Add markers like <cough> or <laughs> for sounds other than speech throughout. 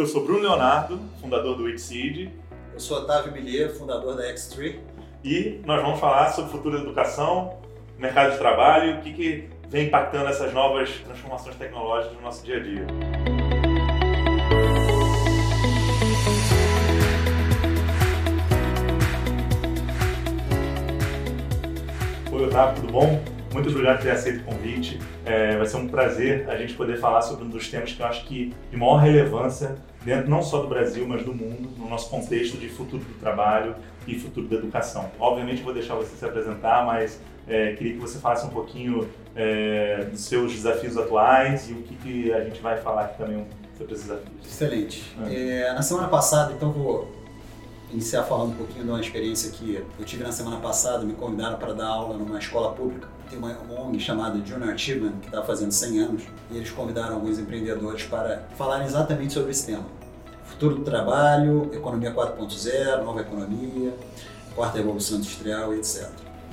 Eu sou Bruno Leonardo, fundador do Wixseed. Eu sou Otávio Millier, fundador da X3. E nós vamos falar sobre o futuro da educação, mercado de trabalho, o que, que vem impactando essas novas transformações tecnológicas no nosso dia a dia. Oi, Otávio, tudo bom? Muito obrigado por ter aceito o convite. É, vai ser um prazer a gente poder falar sobre um dos temas que eu acho que de maior relevância dentro não só do Brasil, mas do mundo, no nosso contexto de futuro do trabalho e futuro da educação. Obviamente vou deixar você se apresentar, mas é, queria que você falasse um pouquinho é, dos seus desafios atuais e o que, que, a gente vai falar aqui também sobre esses desafios. Excelente. É. é na semana passada, então vou iniciar falando um pouquinho de uma experiência que eu tive na semana passada, me convidaram para dar aula numa escola pública. Tem uma, ONG chamada Junior Achievement, que está fazendo 100 anos, e eles convidaram alguns empreendedores para falarem exatamente sobre esse tema. Futuro do trabalho, economia 4.0, nova economia, quarta revolução industrial, etc.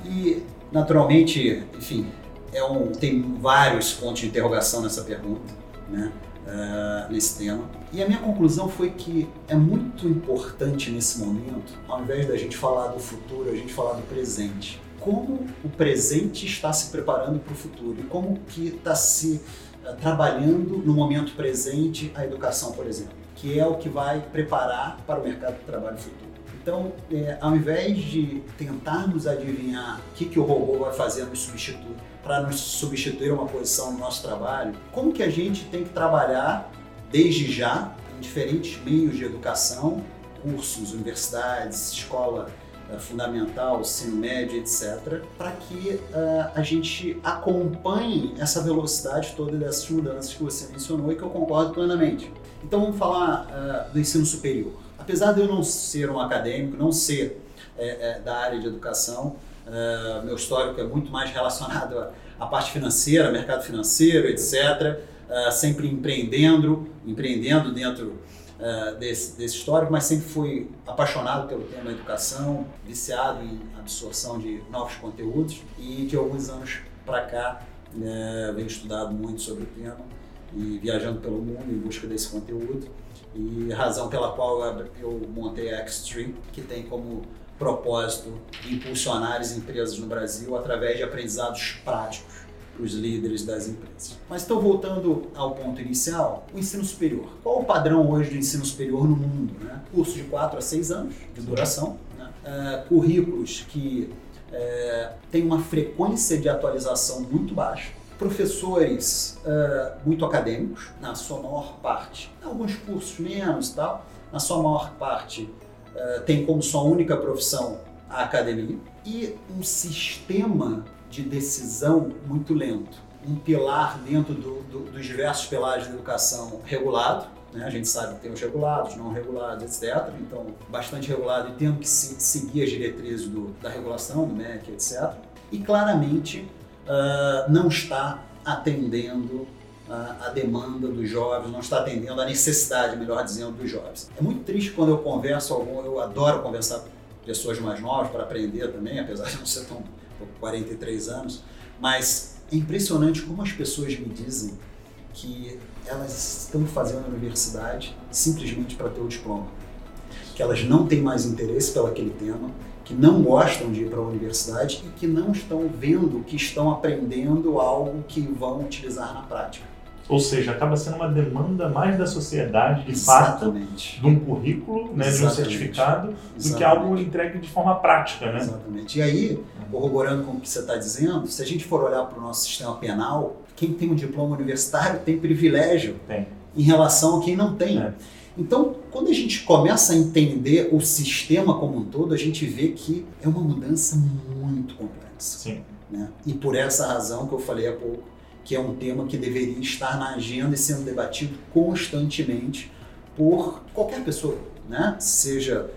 E, naturalmente, enfim, é um, tem vários pontos de interrogação nessa pergunta, né? Uh, nesse tema. E a minha conclusão foi que é muito importante nesse momento, ao invés da gente falar do futuro, a gente falar do presente. Como o presente está se preparando para o futuro e como que está se uh, trabalhando no momento presente a educação, por exemplo, que é o que vai preparar para o mercado de trabalho futuro. Então, é, ao invés de tentarmos adivinhar o que, que o robô vai fazer nos substituir, para nos substituir uma posição no nosso trabalho, como que a gente tem que trabalhar desde já em diferentes meios de educação, cursos, universidades, escola uh, fundamental, ensino médio, etc., para que uh, a gente acompanhe essa velocidade toda dessas mudanças que você mencionou e que eu concordo plenamente. Então vamos falar uh, do ensino superior. Apesar de eu não ser um acadêmico, não ser é, é, da área de educação, Uh, meu histórico é muito mais relacionado à, parte financeira, mercado financeiro, etc. Uh, sempre empreendendo, empreendendo dentro uh, desse, desse histórico, mas sempre fui apaixonado pelo tema educação, viciado em absorção de novos conteúdos e de alguns anos para cá uh, venho estudado muito sobre o tema e viajando pelo mundo em busca desse conteúdo e razão pela qual eu montei a X3, que tem como propósito de impulsionar as empresas no Brasil através de aprendizados práticos para os líderes das empresas. Mas então, voltando ao ponto inicial, o ensino superior. Qual o padrão hoje do ensino superior no mundo? Né? Curso de 4 a 6 anos de duração, né? uh, currículos que uh, têm uma frequência de atualização muito baixa, professores uh, muito acadêmicos, na sua maior parte, alguns cursos menos tal, na sua maior parte eh, tem como sua única profissão a academia, e um sistema de decisão muito lento. Um pilar dentro do, do, dos diversos pilares da educação regulado, né? a gente sabe que tem os regulados, não regulados, etc. Então, bastante regulado e tendo que se, seguir as diretrizes do, da regulação, do MEC, etc. E claramente uh, não está atendendo a, demanda dos jovens, não está atendendo a necessidade, melhor dizendo, dos jovens. É muito triste quando eu converso algum, eu adoro conversar com pessoas mais novas para aprender também, apesar de não ser tão com 43 anos, mas é impressionante como as pessoas me dizem que elas estão fazendo a universidade simplesmente para ter o diploma, que elas não têm mais interesse pelo aquele tema, que não gostam de ir para a universidade e que não estão vendo que estão aprendendo algo que vão utilizar na prática. Ou seja, acaba sendo uma demanda mais da sociedade, de Exatamente. fato, de um currículo, né, de um certificado, Exatamente. do que algo entregue de forma prática. Né? Exatamente. E aí, corroborando com o que você está dizendo, se a gente for olhar para o nosso sistema penal, quem tem um diploma universitário tem privilégio tem. em relação a quem não tem. É. Então, quando a gente começa a entender o sistema como um todo, a gente vê que é uma mudança muito complexa. Sim. Né? E por essa razão que eu falei há pouco, que é um tema que deveria estar na agenda e sendo debatido constantemente por qualquer pessoa, né? seja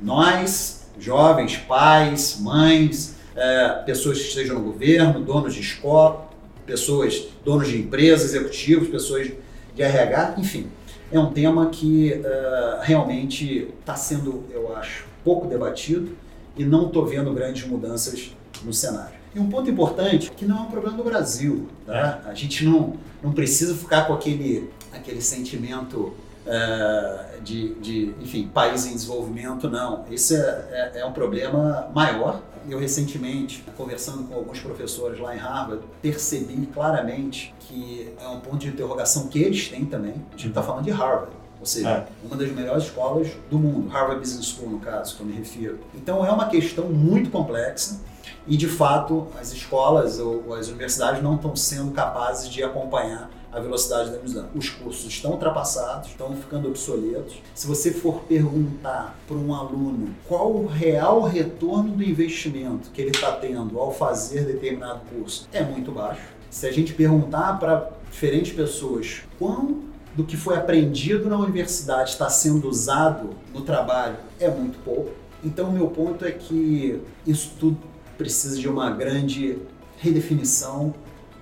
nós, jovens, pais, mães, é, pessoas que estejam no governo, donos de escola, pessoas, donos de empresas, executivos, pessoas de RH, enfim. É um tema que uh, realmente está sendo, eu acho, pouco debatido e não estou vendo grandes mudanças no cenário. E um ponto importante, que não é um problema do Brasil. Tá? É. A gente não, não precisa ficar com aquele, aquele sentimento é, de, de, enfim, país em desenvolvimento, não. Isso é, é, é um problema maior. Eu recentemente, conversando com alguns professores lá em Harvard, percebi claramente que é um ponto de interrogação que eles têm também. A gente está falando de Harvard. Ou seja, é. uma das melhores escolas do mundo, Harvard Business School, no caso, que eu me refiro. Então é uma questão muito complexa e, de fato, as escolas ou as universidades não estão sendo capazes de acompanhar a velocidade da mudança. Os cursos estão ultrapassados, estão ficando obsoletos. Se você for perguntar para um aluno qual o real retorno do investimento que ele está tendo ao fazer determinado curso, é muito baixo. Se a gente perguntar para diferentes pessoas quão do que foi aprendido na universidade está sendo usado no trabalho, é muito pouco. Então, o meu ponto é que isso tudo precisa de uma grande redefinição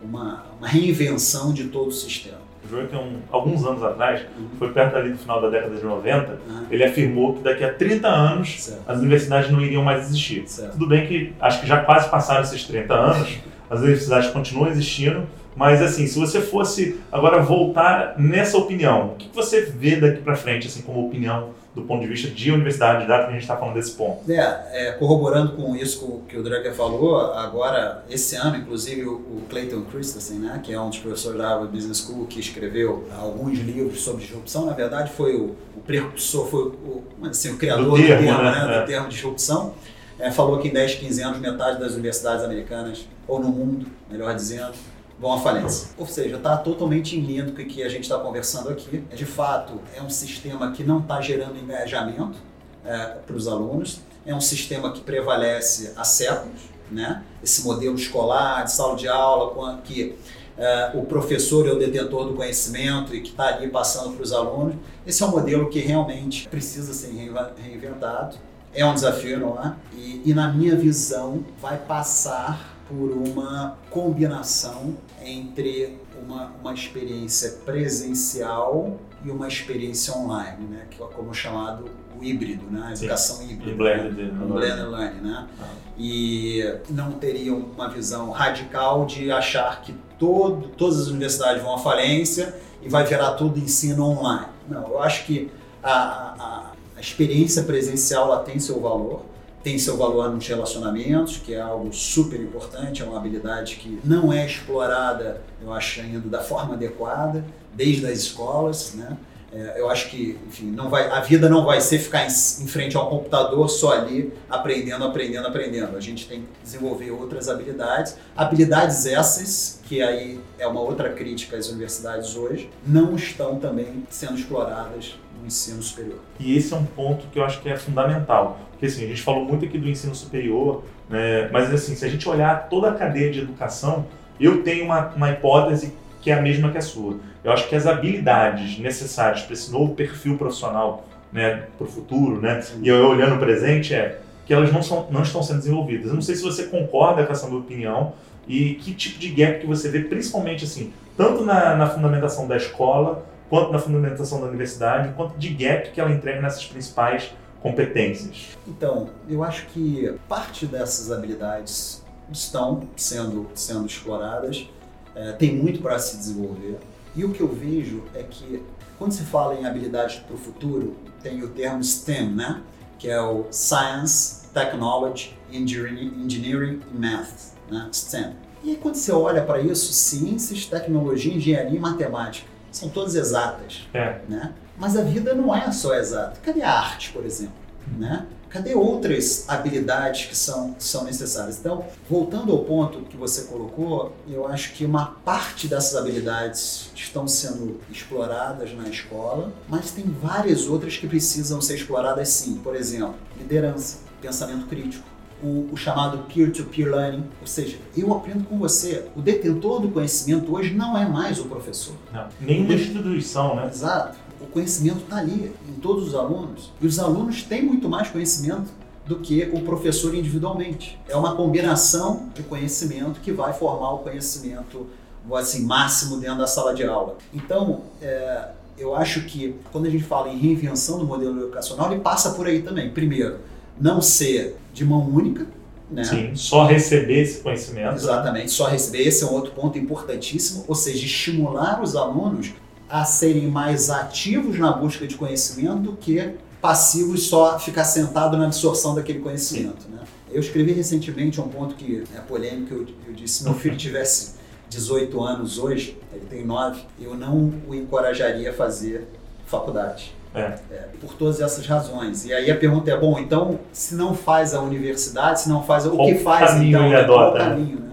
uma, uma reinvenção de todo o sistema. O João, tem um, alguns anos atrás, uhum. foi perto ali do final da década de 90, uhum. ele afirmou que daqui a 30 anos certo. as universidades não iriam mais existir. Certo. Tudo bem que acho que já quase passaram esses 30 anos, as universidades continuam existindo, mas assim, se você fosse agora voltar nessa opinião, o que você vê daqui para frente, assim, como opinião do ponto de vista de universidade, dado que a gente está falando desse ponto. É, é, corroborando com isso que o Drucker falou, agora, esse ano, inclusive, o, Clayton Christensen, né, que é um dos professores da Harvard Business School, que escreveu alguns livros sobre disrupção, na verdade foi o, o precursor, foi o, assim, o criador do termo, do termo, né? né, é. do termo disrupção, é, falou que em 10, 15 anos metade das universidades americanas, ou no mundo, melhor dizendo, vão à falência. Ou seja, está totalmente em linha o que a gente está conversando aqui. De fato, é um sistema que não está gerando engajamento é, para os alunos, é um sistema que prevalece há séculos, né? esse modelo escolar, de sala de aula, que é, o professor é o detentor do conhecimento e que está ali passando para os alunos. Esse é um modelo que realmente precisa ser reinventado. É um desafio, não é? E, e na minha visão, vai passar por uma combinação entre uma, uma experiência presencial e uma experiência online, né? que é como chamado o híbrido, né? a educação Sim. híbrida. Blended, né? blended learning. Né? Ah. E não teriam uma visão radical de achar que todo, todas as universidades vão à falência e vai virar tudo ensino online. Não, eu acho que a, a, a experiência presencial ela tem seu valor, tem seu valor nos relacionamentos, que é algo super importante, é uma habilidade que não é explorada, eu acho, ainda da forma adequada, desde as escolas, né? É, eu acho que, enfim, não vai, a vida não vai ser ficar em, em, frente ao computador só ali aprendendo, aprendendo, aprendendo. A gente tem que desenvolver outras habilidades. Habilidades essas, que aí é uma outra crítica às universidades hoje, não estão também sendo exploradas no ensino superior. E esse é um ponto que eu acho que é fundamental. Porque assim, a gente falou muito aqui do ensino superior, né, mas assim, se a gente olhar toda a cadeia de educação, eu tenho uma, uma hipótese que é a mesma que a sua. Eu acho que as habilidades necessárias para esse novo perfil profissional né, para o futuro, né, e eu olhando o presente, é que elas não, são, não estão sendo desenvolvidas. Eu não sei se você concorda com essa minha opinião e que tipo de gap que você vê, principalmente assim, tanto na, na fundamentação da escola, quanto na fundamentação da universidade, quanto de gap que ela entrega nessas principais competências. Então, eu acho que parte dessas habilidades estão sendo, sendo exploradas, é, tem muito para se desenvolver. E o que eu vejo é que quando se fala em habilidades para o futuro, tem o termo STEM, né? que é o Science, Technology, Engineering e Math, né? STEM. E quando você olha para isso, ciências, tecnologia, engenharia e matemática são todas exatas. É. Né? Mas a vida não é só exata. Cadê a arte, por exemplo? Né? Cadê outras habilidades que são, são necessárias? Então, voltando ao ponto que você colocou, eu acho que uma parte dessas habilidades estão sendo exploradas na escola, mas tem várias outras que precisam ser exploradas sim. Por exemplo, liderança, pensamento crítico, o, o, chamado peer-to-peer -peer learning, ou seja, eu aprendo com você. O detentor do conhecimento hoje não é mais o professor. Não, nenhuma instituição, né? Exato. O conhecimento está ali, em todos os alunos. E os alunos têm muito mais conhecimento do que o professor individualmente. É uma combinação de conhecimento que vai formar o conhecimento assim, máximo dentro da sala de aula. Então, é, eu acho que quando a gente fala em reinvenção do modelo educacional, ele passa por aí também. Primeiro, não ser de mão única. Né? Sim, só receber esse conhecimento. Exatamente, né? só receber. Esse é um outro ponto importantíssimo, ou seja, estimular os alunos a serem mais ativos na busca de conhecimento do que passivos só ficar sentado na absorção daquele conhecimento. Né? Eu escrevi recentemente um ponto que é polêmico, eu, eu disse, se meu filho <laughs> tivesse 18 anos hoje, ele tem 9, eu não o encorajaria a fazer faculdade. É. É, por todas essas razões. E aí a pergunta é, bom, então, se não faz a universidade, se não faz, o Qual que faz então? ele né? Qual o adota, né? caminho, né?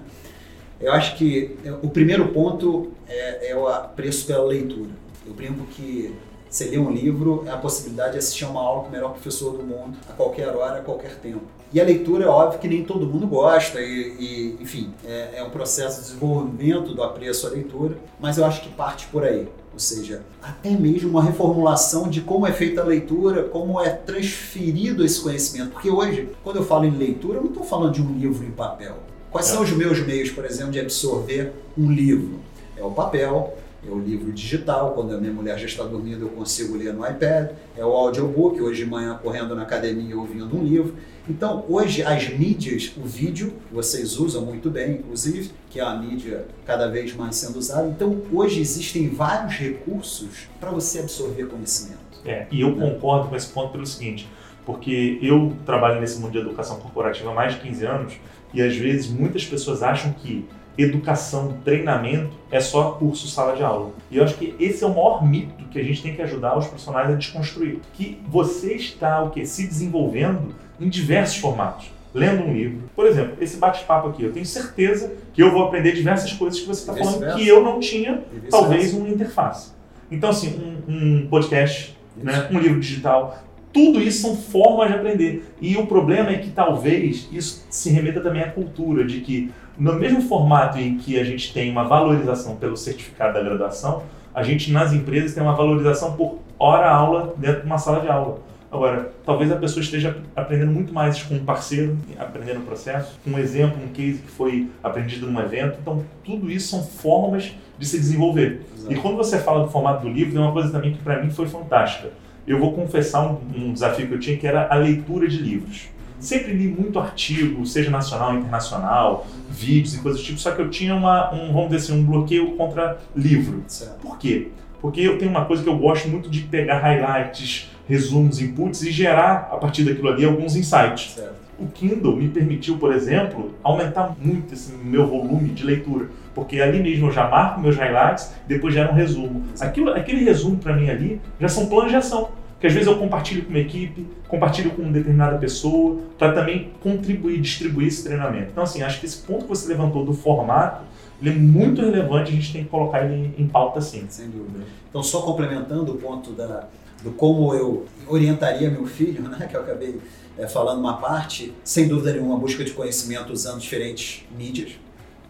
Eu acho que é, o primeiro ponto é, é o apreço pela leitura. Eu brinco que você lê um livro, é a possibilidade de assistir a uma aula com o melhor professor do mundo, a qualquer hora, a qualquer tempo. E a leitura é óbvio que nem todo mundo gosta, e, e, enfim, é, é um processo de desenvolvimento do apreço à leitura, mas eu acho que parte por aí. Ou seja, até mesmo uma reformulação de como é feita a leitura, como é transferido esse conhecimento. Porque hoje, quando eu falo em leitura, eu não estou falando de um livro em papel. Quais É. são os meus meios, por exemplo, de absorver um livro? É o papel, é o livro digital, quando a minha mulher já está dormindo eu consigo ler no iPad, é o audiobook, hoje de manhã correndo na academia ouvindo um livro. Então, hoje as mídias, o vídeo, vocês usam muito bem, inclusive, que é a mídia cada vez mais sendo usada. Então, hoje existem vários recursos para você absorver conhecimento. É, e eu concordo com esse ponto pelo seguinte, porque eu trabalho nesse mundo de educação corporativa há mais de 15 anos e às vezes muitas pessoas acham que educação, treinamento é só curso sala de aula. E eu acho que esse é o maior mito que a gente tem que ajudar os profissionais a desconstruir, que você está o quê? se desenvolvendo em diversos formatos. Lendo um livro. Por exemplo, esse bate-papo aqui, eu tenho certeza que eu vou aprender diversas coisas que você está falando que eu não tinha talvez uma interface. Então, assim, um, um podcast, né, um livro digital, tudo isso são formas de aprender. E o problema é que talvez isso se remeta também à cultura, de que no mesmo formato em que a gente tem uma valorização pelo certificado da graduação, a gente nas empresas tem uma valorização por hora-aula dentro de uma sala de aula. Agora, talvez a pessoa esteja aprendendo muito mais com um parceiro, aprendendo o processo, com um exemplo, um case que foi aprendido num evento. Então, tudo isso são formas de se desenvolver. Exato. E quando você fala do formato do livro, tem uma coisa também que para mim foi fantástica. Eu vou confessar um, um desafio que eu tinha, que era a leitura de livros. Sempre li muito artigo, seja nacional, internacional, vídeos e coisas do tipo, só que eu tinha uma, um, vamos dizer assim, um bloqueio contra livro. Certo. Por quê? Porque eu tenho uma coisa que eu gosto muito de pegar highlights, resumos, inputs e gerar, a partir daquilo ali, alguns insights. Certo. O Kindle me permitiu, por exemplo, aumentar muito esse meu volume de leitura, porque ali mesmo eu já marco meus highlights, depois gera um resumo. Aquilo, aquele resumo para mim ali já são planos de ação, que às vezes eu compartilho com uma equipe, compartilho com uma determinada pessoa, para também contribuir, distribuir esse treinamento. Então, assim, acho que esse ponto que você levantou do formato, ele é muito relevante, a gente tem que colocar ele em pauta sim. Sem dúvida. Então, só complementando o ponto da, do como eu orientaria meu filho, né, que eu acabei é, falando uma parte, sem dúvida nenhuma, busca de conhecimento usando diferentes mídias,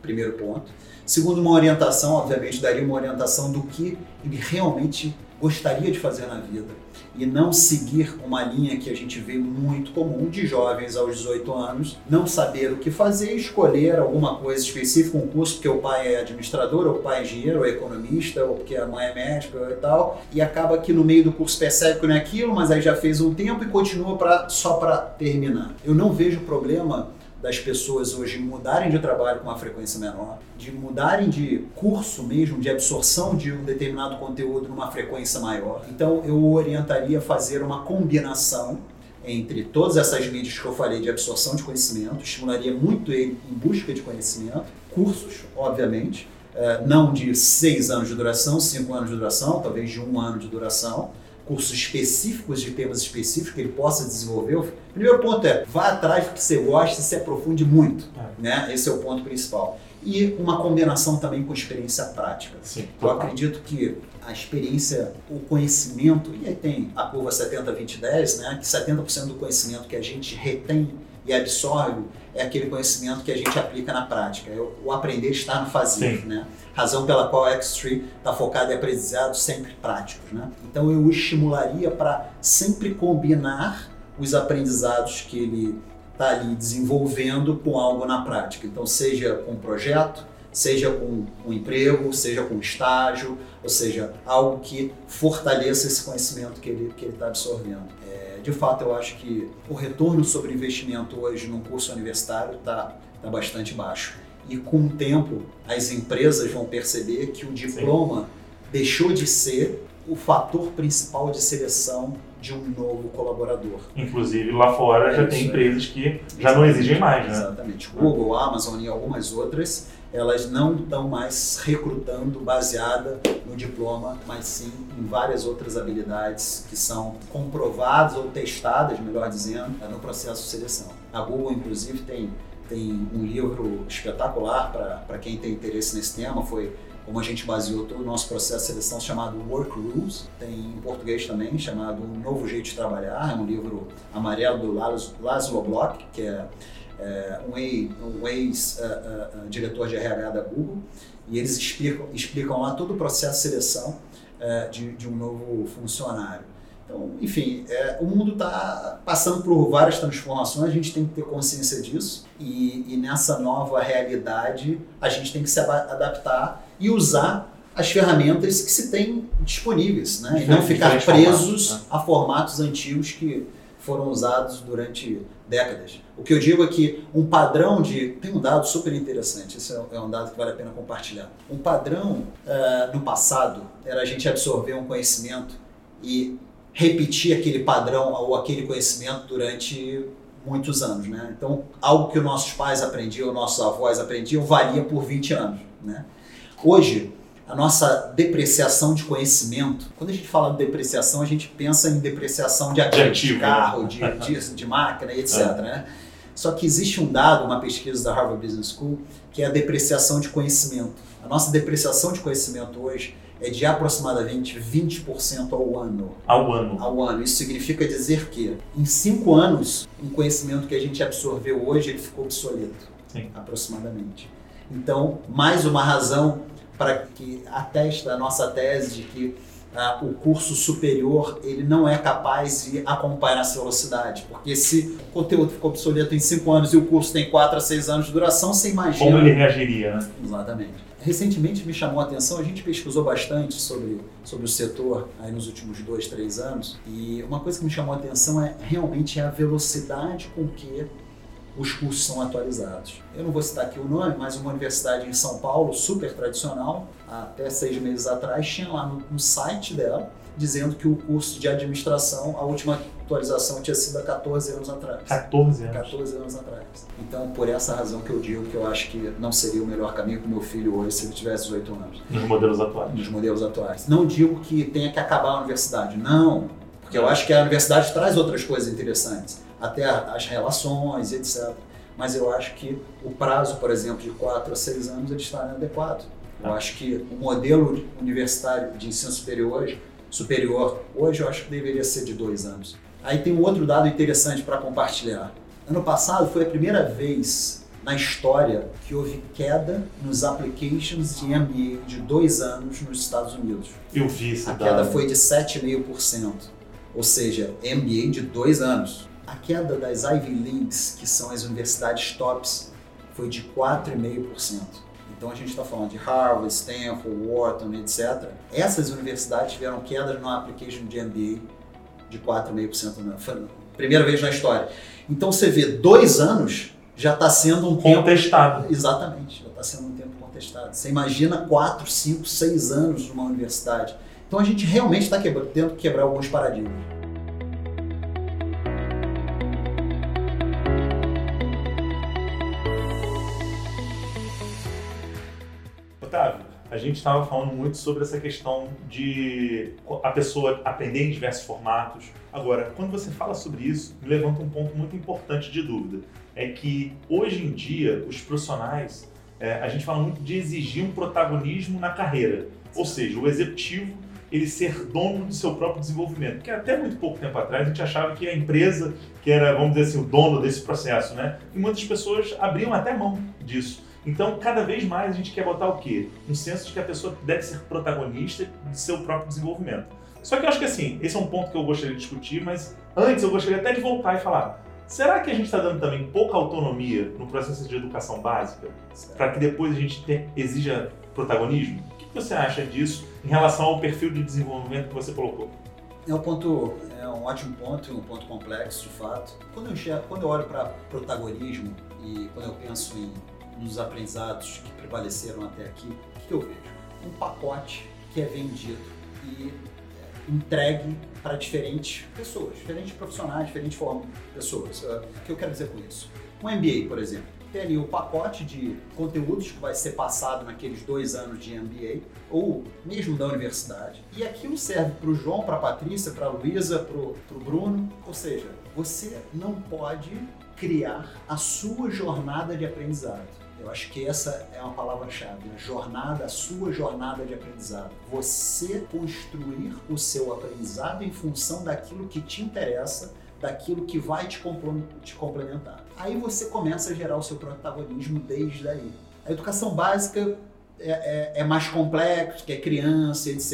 primeiro ponto. Segundo, uma orientação, obviamente, daria uma orientação do que ele realmente gostaria de fazer na vida e não seguir uma linha que a gente vê muito comum de jovens aos 18 anos não saber o que fazer escolher alguma coisa específica, um curso porque o pai é administrador, ou o pai é engenheiro, ou é economista, ou porque a mãe é médica e tal, e acaba que no meio do curso percebe que não é aquilo, mas aí já fez um tempo e continua pra, só para terminar. Eu não vejo problema das pessoas hoje mudarem de trabalho com uma frequência menor, de mudarem de curso mesmo, de absorção de um determinado conteúdo numa frequência maior. Então eu orientaria a fazer uma combinação entre todas essas mídias que eu falei de absorção de conhecimento, estimularia muito ele em busca de conhecimento, cursos, obviamente, eh, não de seis anos de duração, cinco anos de duração, talvez de um ano de duração, cursos específicos de temas específicos que ele possa desenvolver. O primeiro ponto é, vá atrás do que você gosta e se aprofunde muito. Né? Esse é o ponto principal. E uma combinação também com experiência prática. Sim, Eu acredito que a experiência, o conhecimento, e aí tem a curva 70-20-10, né? que 70% do conhecimento que a gente retém e absorve é aquele conhecimento que a gente aplica na prática. É o- O aprender está no fazer. Sim. Né? Razão pela qual a X-Tree está focada em aprendizados sempre práticos. Né? Então eu o estimularia para sempre combinar os aprendizados que ele está ali desenvolvendo com algo na prática. Então, seja com um projeto, seja com um emprego, seja com um estágio, ou seja, algo que fortaleça esse conhecimento que ele que ele está absorvendo. É, de fato, eu acho que o retorno sobre investimento hoje num curso universitário está tá bastante baixo. E com o tempo, as empresas vão perceber que o diploma deixou de ser o fator principal de seleção de um novo colaborador. Inclusive lá fora É já tem aí. empresas que já não exigem mais, né? Exatamente. Google, Amazon e algumas outras, elas não estão mais recrutando baseada no diploma, mas sim em várias outras habilidades que são comprovadas ou testadas, melhor dizendo, no processo de seleção. A Google, inclusive, tem, tem um livro espetacular para quem tem interesse nesse tema, foi como a gente baseou todo o nosso processo de seleção chamado Work Rules, tem em português também, chamado Um Novo Jeito de Trabalhar, é um livro amarelo do Laszlo Block, que é, é, um ex- um ex-diretor de RH da Google, e eles explicam, explicam lá todo o processo de seleção é, de, de um novo funcionário. Então, enfim, é, o mundo está passando por várias transformações, a gente tem que ter consciência disso, e, e nessa nova realidade a gente tem que se adaptar e usar as ferramentas que se tem disponíveis, né? e não ficar formatos, presos né? a formatos antigos que foram usados durante décadas. O que eu digo é que um padrão de. Tem um dado super interessante, esse é é um dado que vale a pena compartilhar. Um padrão eh, no passado era a gente absorver um conhecimento e repetir aquele padrão ou aquele conhecimento durante muitos anos. Né? Então, algo que os nossos pais aprendiam, nossos avós aprendiam, valia por 20 anos. Né? Hoje, a nossa depreciação de conhecimento, quando a gente fala de depreciação, a gente pensa em depreciação de ativo, de, ativo, né? carro, de, de, de máquina, e etc. Né? Só que existe um dado, uma pesquisa da Harvard Business School, que é a depreciação de conhecimento. A nossa depreciação de conhecimento hoje é de aproximadamente 20% ao ano. Ao ano. Ao ano. Isso significa dizer que, em cinco anos, um conhecimento que a gente absorveu hoje, ele ficou obsoleto. Sim. Aproximadamente. Então, mais uma razão para que atesta a nossa tese de que ah, o curso superior ele não é capaz de acompanhar essa velocidade. Porque se o conteúdo ficou obsoleto em cinco anos e o curso tem quatro a seis anos de duração, você imagina... Como ele reagiria, né? Exatamente. Recentemente me chamou a atenção, a gente pesquisou bastante sobre, sobre o setor aí nos últimos dois, três anos, e uma coisa que me chamou a atenção é realmente a velocidade com que os cursos são atualizados. Eu não vou citar aqui o nome, mas uma universidade em São Paulo, super tradicional, até seis meses atrás, tinha lá no, no site dela dizendo que o curso de administração, a última atualização tinha sido há 14 anos atrás. 14 anos. 14 anos atrás. Então, por essa razão que eu digo que eu acho que não seria o melhor caminho para o meu filho hoje se ele tivesse 18 anos, Nos modelos atuais. nos modelos atuais. Não digo que tenha que acabar a universidade, não, porque eu acho que a universidade traz outras coisas interessantes, até as relações, etc. Mas eu acho que o prazo, por exemplo, de 4 a 6 anos, ele está inadequado. Eu acho que o modelo universitário de ensino superior hoje, superior hoje, eu acho que deveria ser de dois anos. Aí tem um outro dado interessante para compartilhar. Ano passado foi a primeira vez na história que houve queda nos applications de MBA de dois anos nos Estados Unidos. Eu vi esse A dado. queda foi de 7,5%, ou seja, MBA de dois anos. A queda das Ivy Leagues, que são as universidades tops, foi de 4,5%. Então a gente está falando de Harvard, Stanford, Wharton, etc. Essas universidades tiveram quedas no application de MBA de 4,5%. na- primeira vez na história. Então você vê, dois anos já está sendo um tempo Contestado. Exatamente, já está sendo um tempo contestado. Você imagina 4, 5, 6 anos numa universidade. Então a gente realmente está tendo que quebrar alguns paradigmas. Gente estava falando muito sobre essa questão de a pessoa aprender em diversos formatos. Agora, quando você fala sobre isso, me levanta um ponto muito importante de dúvida. É que hoje em dia, os profissionais, é, a gente fala muito de exigir um protagonismo na carreira. Ou seja, o executivo ele ser dono do seu próprio desenvolvimento. Porque até muito pouco tempo atrás a gente achava que a empresa que era, vamos dizer assim, o dono desse processo, né? E muitas pessoas abriam até mão disso. Então, cada vez mais a gente quer botar o quê? Um senso de que a pessoa deve ser protagonista de seu próprio desenvolvimento. Só que eu acho que assim, esse é um ponto que eu gostaria de discutir, mas antes eu gostaria até de voltar e falar: será que a gente está dando também pouca autonomia no processo de educação básica para que depois a gente te- exija protagonismo? O que que você acha disso em relação ao perfil de desenvolvimento que você colocou? É um ponto, é um ótimo ponto, um ponto complexo de fato. Quando eu, enxergo- quando eu olho para protagonismo e quando eu penso em nos aprendizados que prevaleceram até aqui, o que eu vejo? Um pacote que é vendido e é, entregue para diferentes pessoas, diferentes profissionais, diferentes formas de pessoas. Uh, o que eu quero dizer com isso? Um MBA, por exemplo, tem ali o pacote de conteúdos que vai ser passado naqueles dois anos de MBA, ou mesmo da universidade. E aquilo serve para o João, para a Patrícia, para a Luísa, para o Bruno. Ou seja, você não pode criar a sua jornada de aprendizado. Eu acho que essa é uma palavra-chave, né? jornada, a sua jornada de aprendizado. Você construir o seu aprendizado em função daquilo que te interessa, daquilo que vai te, complementar. Aí você começa a gerar o seu protagonismo desde aí. A educação básica é, é, é mais complexo, que é criança, etc.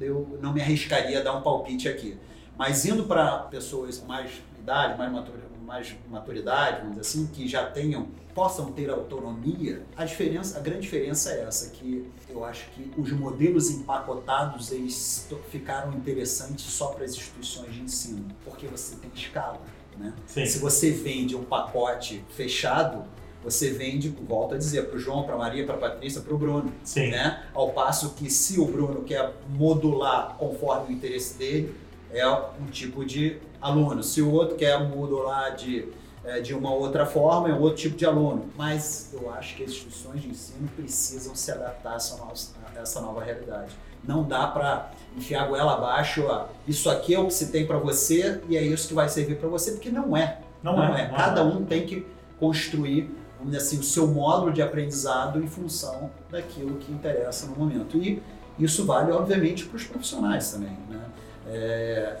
Eu não me arriscaria a dar um palpite aqui. Mas indo para pessoas mais idade, mais maturidade, mais maturidade, vamos dizer assim, que já tenham, possam ter autonomia, a diferença, a grande diferença é essa, que eu acho que os modelos empacotados, eles ficaram interessantes só para as instituições de ensino, porque você tem escala, né? Se você vende um pacote fechado, você vende, volto a dizer, para o João, para a Maria, para a Patrícia, para o Bruno. Sim. Né? Ao passo que se o Bruno quer modular conforme o interesse dele, é um tipo de aluno. Se o outro quer modular de, é, de uma outra forma, é um outro tipo de aluno. Mas eu acho que as instituições de ensino precisam se adaptar a essa nova, realidade. Não dá para enfiar a goela abaixo, ó, isso aqui é o que se tem para você e é isso que vai servir para você, porque não é. Não, não é. é. Cada um tem que construir vamos dizer assim, o seu módulo de aprendizado em função daquilo que interessa no momento. E isso vale, obviamente, para os profissionais também. Né? É,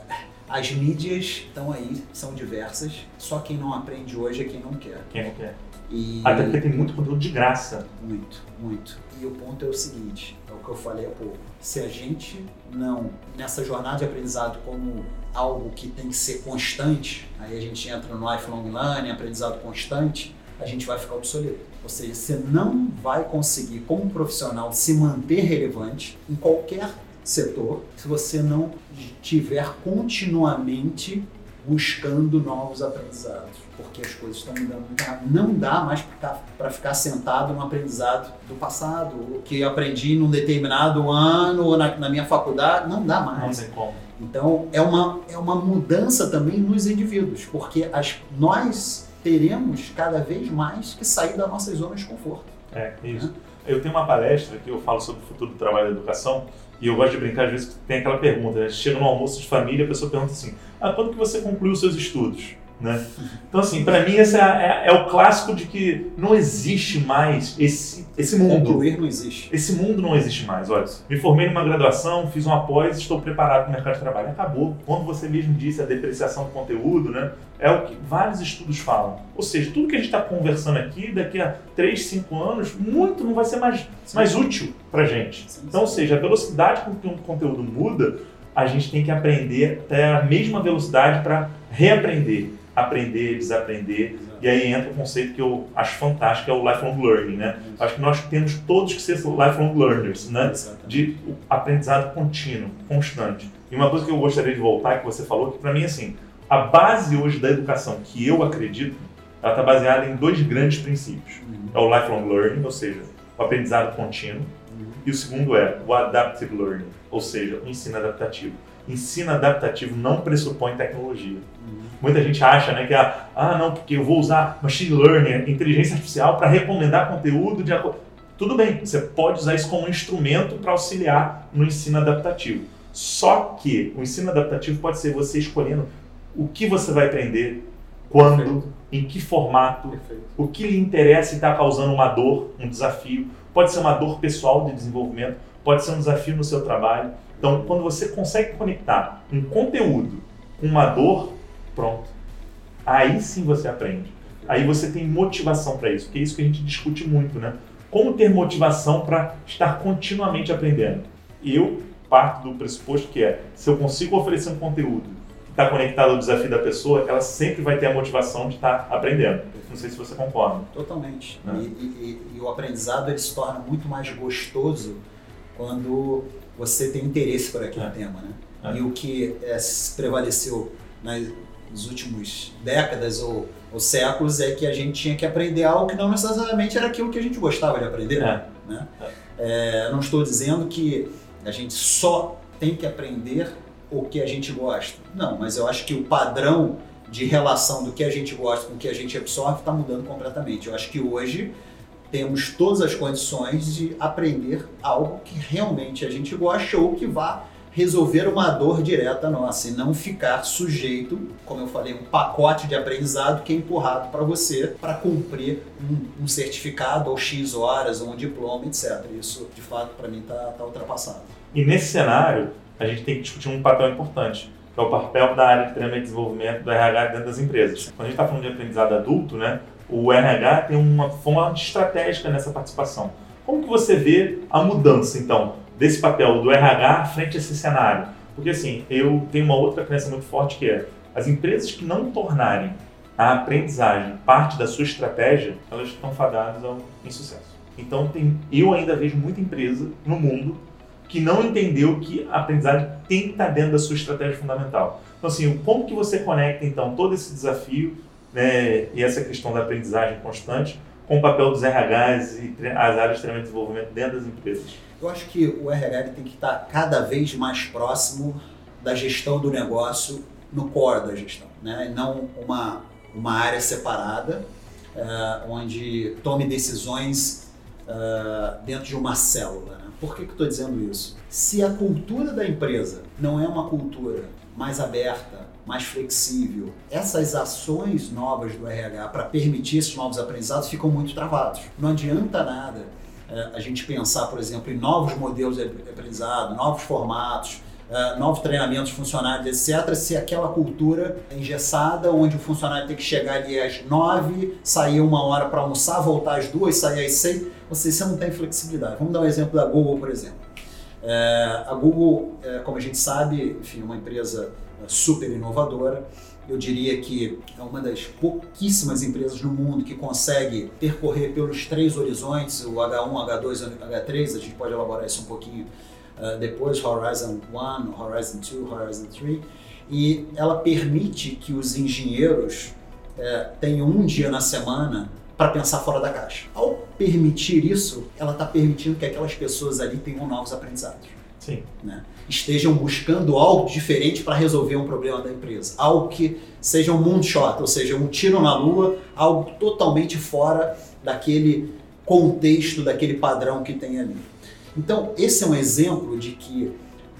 as mídias estão aí, são diversas, só quem não aprende hoje é quem não quer. Quem não quer. E... Até porque tem muito conteúdo de graça. Muito, muito. E o ponto é o seguinte, é o que eu falei há pouco. Se a gente não, nessa jornada de aprendizado como algo que tem que ser constante, aí a gente entra no lifelong learning, aprendizado constante, a gente vai ficar obsoleto. Ou seja, você não vai conseguir, como profissional, se manter relevante em qualquer setor se você não estiver continuamente buscando novos aprendizados, porque as coisas estão mudando muito rápido. Não dá mais para ficar sentado no aprendizado do passado, o que aprendi num determinado ano ou na, na minha faculdade, não dá mais. Não tem como. Então é uma, é uma mudança também nos indivíduos, porque as, nós teremos cada vez mais que sair da nossa zona de conforto. É, isso. Né? Eu tenho uma palestra que eu falo sobre o futuro do trabalho da educação e eu gosto de brincar, às vezes, tem aquela pergunta, né? Chega no almoço de família, a pessoa pergunta assim, ah, quando que você concluiu os seus estudos? Né? Então, assim, para mim esse é, é, é, o clássico de que não existe mais esse, esse mundo. Concluir não existe. Esse mundo não existe mais. Olha, me formei numa graduação, fiz um após, estou preparado para o mercado de trabalho. Acabou. Como você mesmo disse, a depreciação do conteúdo, né? É o que vários estudos falam. Ou seja, tudo que a gente está conversando aqui, daqui a 3, 5 anos, muito não vai ser mais, mais útil para gente. Sim, sim. Então, ou seja, a velocidade com que um conteúdo muda, a gente tem que aprender até a mesma velocidade para reaprender aprender, desaprender. Exato. E aí entra o conceito que eu acho fantástico, que é o lifelong learning, né? Acho que nós temos todos que ser lifelong learners, né? Exatamente. De aprendizado contínuo, constante. E uma coisa que eu gostaria de voltar, que você falou, que para mim, assim, a base hoje da educação que eu acredito, ela está baseada em dois grandes princípios. Uhum. É o lifelong learning, ou seja, o aprendizado contínuo, uhum. e o segundo é o adaptive learning, ou seja, o ensino adaptativo. Ensino adaptativo não pressupõe tecnologia. Uhum. Muita gente acha né, que ah, ah, não, porque eu vou usar machine learning, inteligência artificial, para recomendar conteúdo de acordo. Tudo bem, você pode usar isso como instrumento para auxiliar no ensino adaptativo. Só que o ensino adaptativo pode ser você escolhendo o que você vai aprender, quando, Perfeito. em que formato, Perfeito. o que lhe interessa e está causando uma dor, um desafio. Pode ser uma dor pessoal de desenvolvimento, pode ser um desafio no seu trabalho. Então, quando você consegue conectar um conteúdo com uma dor, Pronto. Aí sim você aprende. Aí você tem motivação para isso, porque é isso que a gente discute muito, né? Como ter motivação para estar continuamente aprendendo? Eu parto do pressuposto que é, se eu consigo oferecer um conteúdo que está conectado ao desafio da pessoa, ela sempre vai ter a motivação de estar tá aprendendo. Não sei se você concorda. Totalmente. Né? E, e, e, o aprendizado ele se torna muito mais gostoso quando você tem interesse por aquele é. tema, né? É. E o que é, prevaleceu nas nos últimos décadas ou, ou, séculos é que a gente tinha que aprender algo que não necessariamente era aquilo que a gente gostava de aprender. É. Né? É, não estou dizendo que a gente só tem que aprender o que a gente gosta. Não, mas eu acho que o padrão de relação do que a gente gosta com o que a gente absorve está mudando completamente. Eu acho que hoje temos todas as condições de aprender algo que realmente a gente gosta ou que vá resolver uma dor direta nossa e não ficar sujeito, como eu falei, um pacote de aprendizado que é empurrado para você para cumprir um, um, certificado ou X horas ou um diploma, etc. Isso, de fato, para mim está tá ultrapassado. E nesse cenário, a gente tem que discutir um papel importante, que é o papel da área de treinamento e desenvolvimento do RH dentro das empresas. Quando a gente está falando de aprendizado adulto, né, o RH tem uma forma estratégica nessa participação. Como que você vê a mudança, então, desse papel do RH frente a esse cenário? Porque, assim, eu tenho uma outra crença muito forte que é as empresas que não tornarem a aprendizagem parte da sua estratégia, elas estão fadadas ao insucesso. Então, tem, eu ainda vejo muita empresa no mundo que não entendeu que a aprendizagem tem que estar dentro da sua estratégia fundamental. Então, assim, como que você conecta, então, todo esse desafio né, e essa questão da aprendizagem constante com o papel dos RHs e as áreas de treinamento e desenvolvimento dentro das empresas? Eu acho que o RH tem que estar cada vez mais próximo da gestão do negócio no core da gestão, né? e não uma, uma área separada uh, onde tome decisões uh, dentro de uma célula. Né? Por que, que eu estou dizendo isso? Se a cultura da empresa não é uma cultura mais aberta, mais flexível, essas ações novas do RH para permitir esses novos aprendizados ficam muito travados. Não adianta nada é, a gente pensar, por exemplo, em novos modelos de aprendizado, novos formatos, Uh, novos treinamentos funcionários, etc., se aquela cultura é engessada, onde o funcionário tem que chegar ali às nove, sair uma hora para almoçar, voltar às duas, sair às seis, ou você não tem flexibilidade. Vamos dar um exemplo da Google, por exemplo. É, a Google, como a gente sabe, enfim, é uma empresa super inovadora. Eu diria que é uma das pouquíssimas empresas no mundo que consegue percorrer pelos três horizontes, o H1, H2 e H3, a gente pode elaborar isso um pouquinho uh, depois, Horizon 1, Horizon 2, Horizon 3, e ela permite que os engenheiros uh, tenham um dia na semana para pensar fora da caixa. Ao permitir isso, ela está permitindo que aquelas pessoas ali tenham novos aprendizados. Sim. Né? Estejam buscando algo diferente para resolver um problema da empresa. Algo que seja um moonshot, ou seja, um tiro na lua, algo totalmente fora daquele contexto, daquele padrão que tem ali. Então, esse é um exemplo de que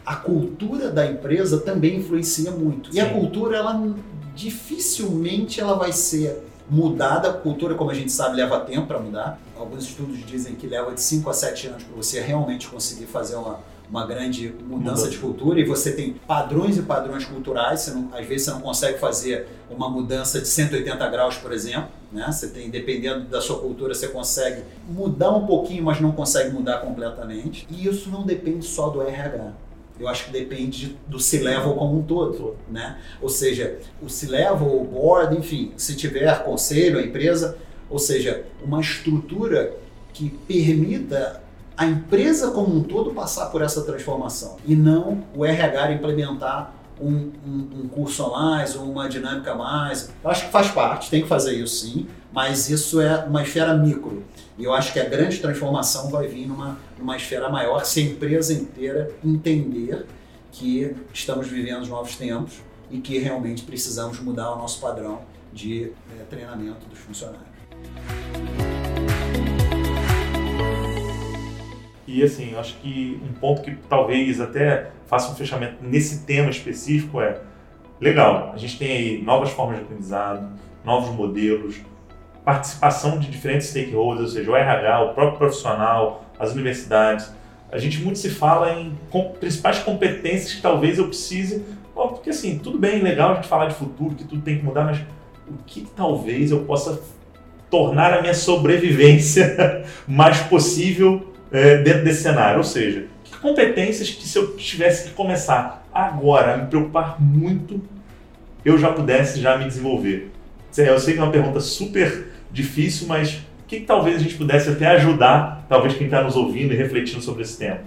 a cultura da empresa também influencia muito. Sim. E a cultura, ela dificilmente ela vai ser mudada. A cultura, como a gente sabe, leva tempo para mudar. Alguns estudos dizem que leva de 5 a 7 anos para você realmente conseguir fazer uma, uma grande mudança de cultura e você tem padrões e padrões culturais. Você não, às vezes você não consegue fazer uma mudança de 180 graus, por exemplo. Né? Você tem, dependendo da sua cultura, você consegue mudar um pouquinho, mas não consegue mudar completamente. E isso não depende só do RH. Eu acho que depende do C-Level como um todo, né? Ou seja, o C-Level, o board, enfim, se tiver conselho, a empresa, ou seja, uma estrutura que permita a empresa como um todo passar por essa transformação e não o RH implementar um, um, um, curso a mais ou uma dinâmica a mais. Eu acho que faz parte, tem que fazer isso sim, mas isso é uma esfera micro. E eu acho que a grande transformação vai vir numa, numa esfera maior, se a empresa inteira entender que estamos vivendo novos tempos e que realmente precisamos mudar o nosso padrão de é, treinamento dos funcionários. E assim, acho que um ponto que talvez até faça um fechamento nesse tema específico é legal, a gente tem aí novas formas de aprendizado, novos modelos, participação de diferentes stakeholders, ou seja, o RH, o próprio profissional, as universidades. A gente muito se fala em com, principais competências que talvez eu precise, porque assim, tudo bem, legal a gente falar de futuro, que tudo tem que mudar, mas o que talvez eu possa tornar a minha sobrevivência <laughs> mais possível é, dentro desse cenário. Ou seja, que competências que se eu tivesse que começar agora a me preocupar muito, eu já pudesse já me desenvolver? Eu sei que é uma pergunta super difícil, mas o que, que talvez a gente pudesse até ajudar, talvez quem está nos ouvindo e refletindo sobre esse tema?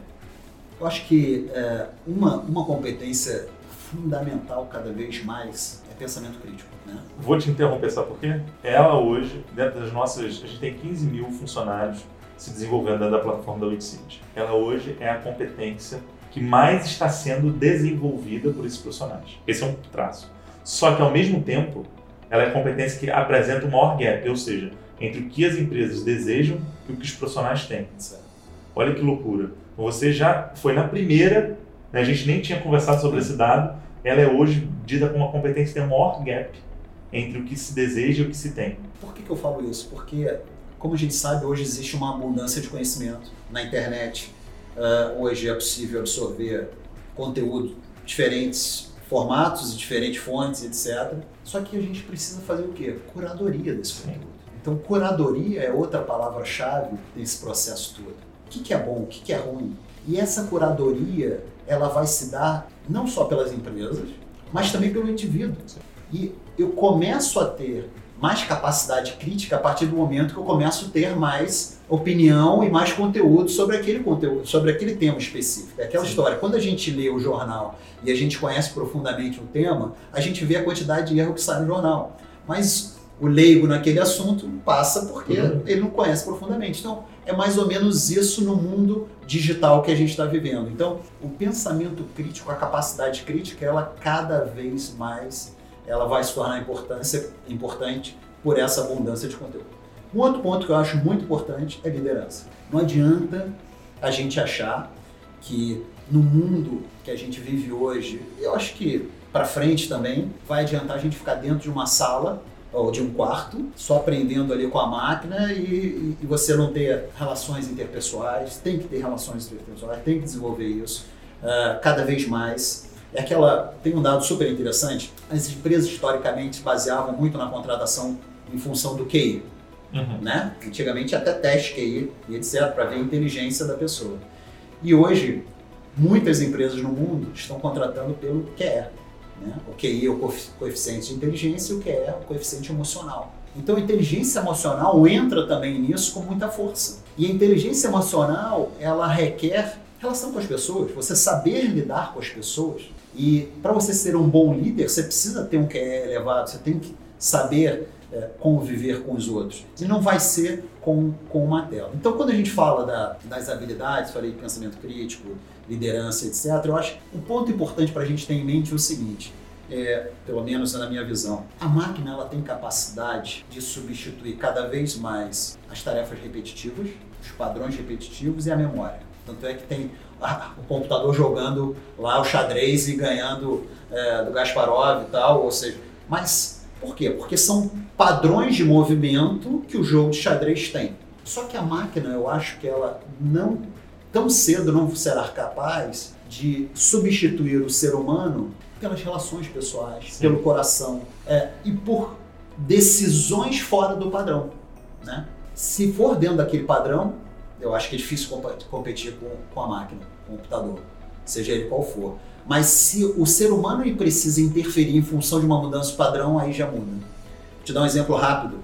Eu acho que é, uma, uma competência fundamental cada vez mais é pensamento crítico. Né? Vou te interromper, sabe por quê? Ela hoje, dentro das nossas. A gente tem 15 mil funcionários se desenvolvendo dentro da plataforma da Wixit. Ela hoje é a competência que mais está sendo desenvolvida por esses profissionais. Esse é um traço. Só que, ao mesmo tempo, ela é a competência que apresenta o maior gap, ou seja, entre o que as empresas desejam e o que os profissionais têm. Olha que loucura. Você já foi na primeira, né, a gente nem tinha conversado sobre esse dado, ela é hoje dita como uma competência que tem o maior gap entre o que se deseja e o que se tem. Por que, que eu falo isso? Porque, como a gente sabe, hoje existe uma abundância de conhecimento na internet. Uh, hoje é possível absorver conteúdo diferentes formatos, diferentes fontes, etc. Só que a gente precisa fazer o quê? Curadoria desse conteúdo. Então, curadoria é outra palavra-chave desse processo todo. O que, que é bom, o que, que é ruim? E essa curadoria, ela vai se dar não só pelas empresas, mas também pelo indivíduo. E eu começo a ter mais capacidade crítica a partir do momento que eu começo a ter mais opinião e mais conteúdo sobre aquele conteúdo, sobre aquele tema específico. É aquela Sim. história. Quando a gente lê o jornal e a gente conhece profundamente o tema, a gente vê a quantidade de erro que sai no jornal. Mas o leigo naquele assunto passa porque uhum. ele não conhece profundamente. Então, é mais ou menos isso no mundo digital que a gente está vivendo. Então, o pensamento crítico, a capacidade crítica, ela cada vez mais ela vai se tornar importância, importante por essa abundância de conteúdo. Um outro ponto que eu acho muito importante é liderança. Não adianta a gente achar que no mundo que a gente vive hoje, eu acho que para frente também, vai adiantar a gente ficar dentro de uma sala ou de um quarto, só aprendendo ali com a máquina e, e, você não ter relações interpessoais, tem que ter relações interpessoais, tem que desenvolver isso uh, cada vez mais. É aquela, tem um dado super interessante, as empresas historicamente se baseavam muito na contratação em função do QI. Uhum. Né? Antigamente até teste QI e etc. para ver a inteligência da pessoa. E hoje, muitas empresas no mundo estão contratando pelo QE. Né? O QI é o coeficiente de inteligência e o QE é o coeficiente emocional. Então a inteligência emocional entra também nisso com muita força. E a inteligência emocional, ela requer relação com as pessoas, você saber lidar com as pessoas. E para você ser um bom líder, você precisa ter um QE elevado, você tem que saber é, conviver com os outros. E não vai ser com, com uma tela. Então, quando a gente fala da, das habilidades, falei de pensamento crítico, liderança, etc., eu acho que um ponto importante para a gente ter em mente é o seguinte: é, pelo menos na minha visão, a máquina ela tem capacidade de substituir cada vez mais as tarefas repetitivas, os padrões repetitivos e a memória. Tanto é que tem o computador jogando lá o xadrez e ganhando é, do Gasparov e tal, ou seja, mas por quê? Porque são padrões de movimento que o jogo de xadrez tem. Só que a máquina, eu acho que ela não tão cedo não será capaz de substituir o ser humano pelas relações pessoais, Sim. pelo coração é, e por decisões fora do padrão. Né? Se for dentro daquele padrão, eu acho que é difícil competir com, com a máquina, computador, seja ele qual for. Mas se o ser humano precisa interferir em função de uma mudança de padrão, aí já muda. Vou te dar um exemplo rápido.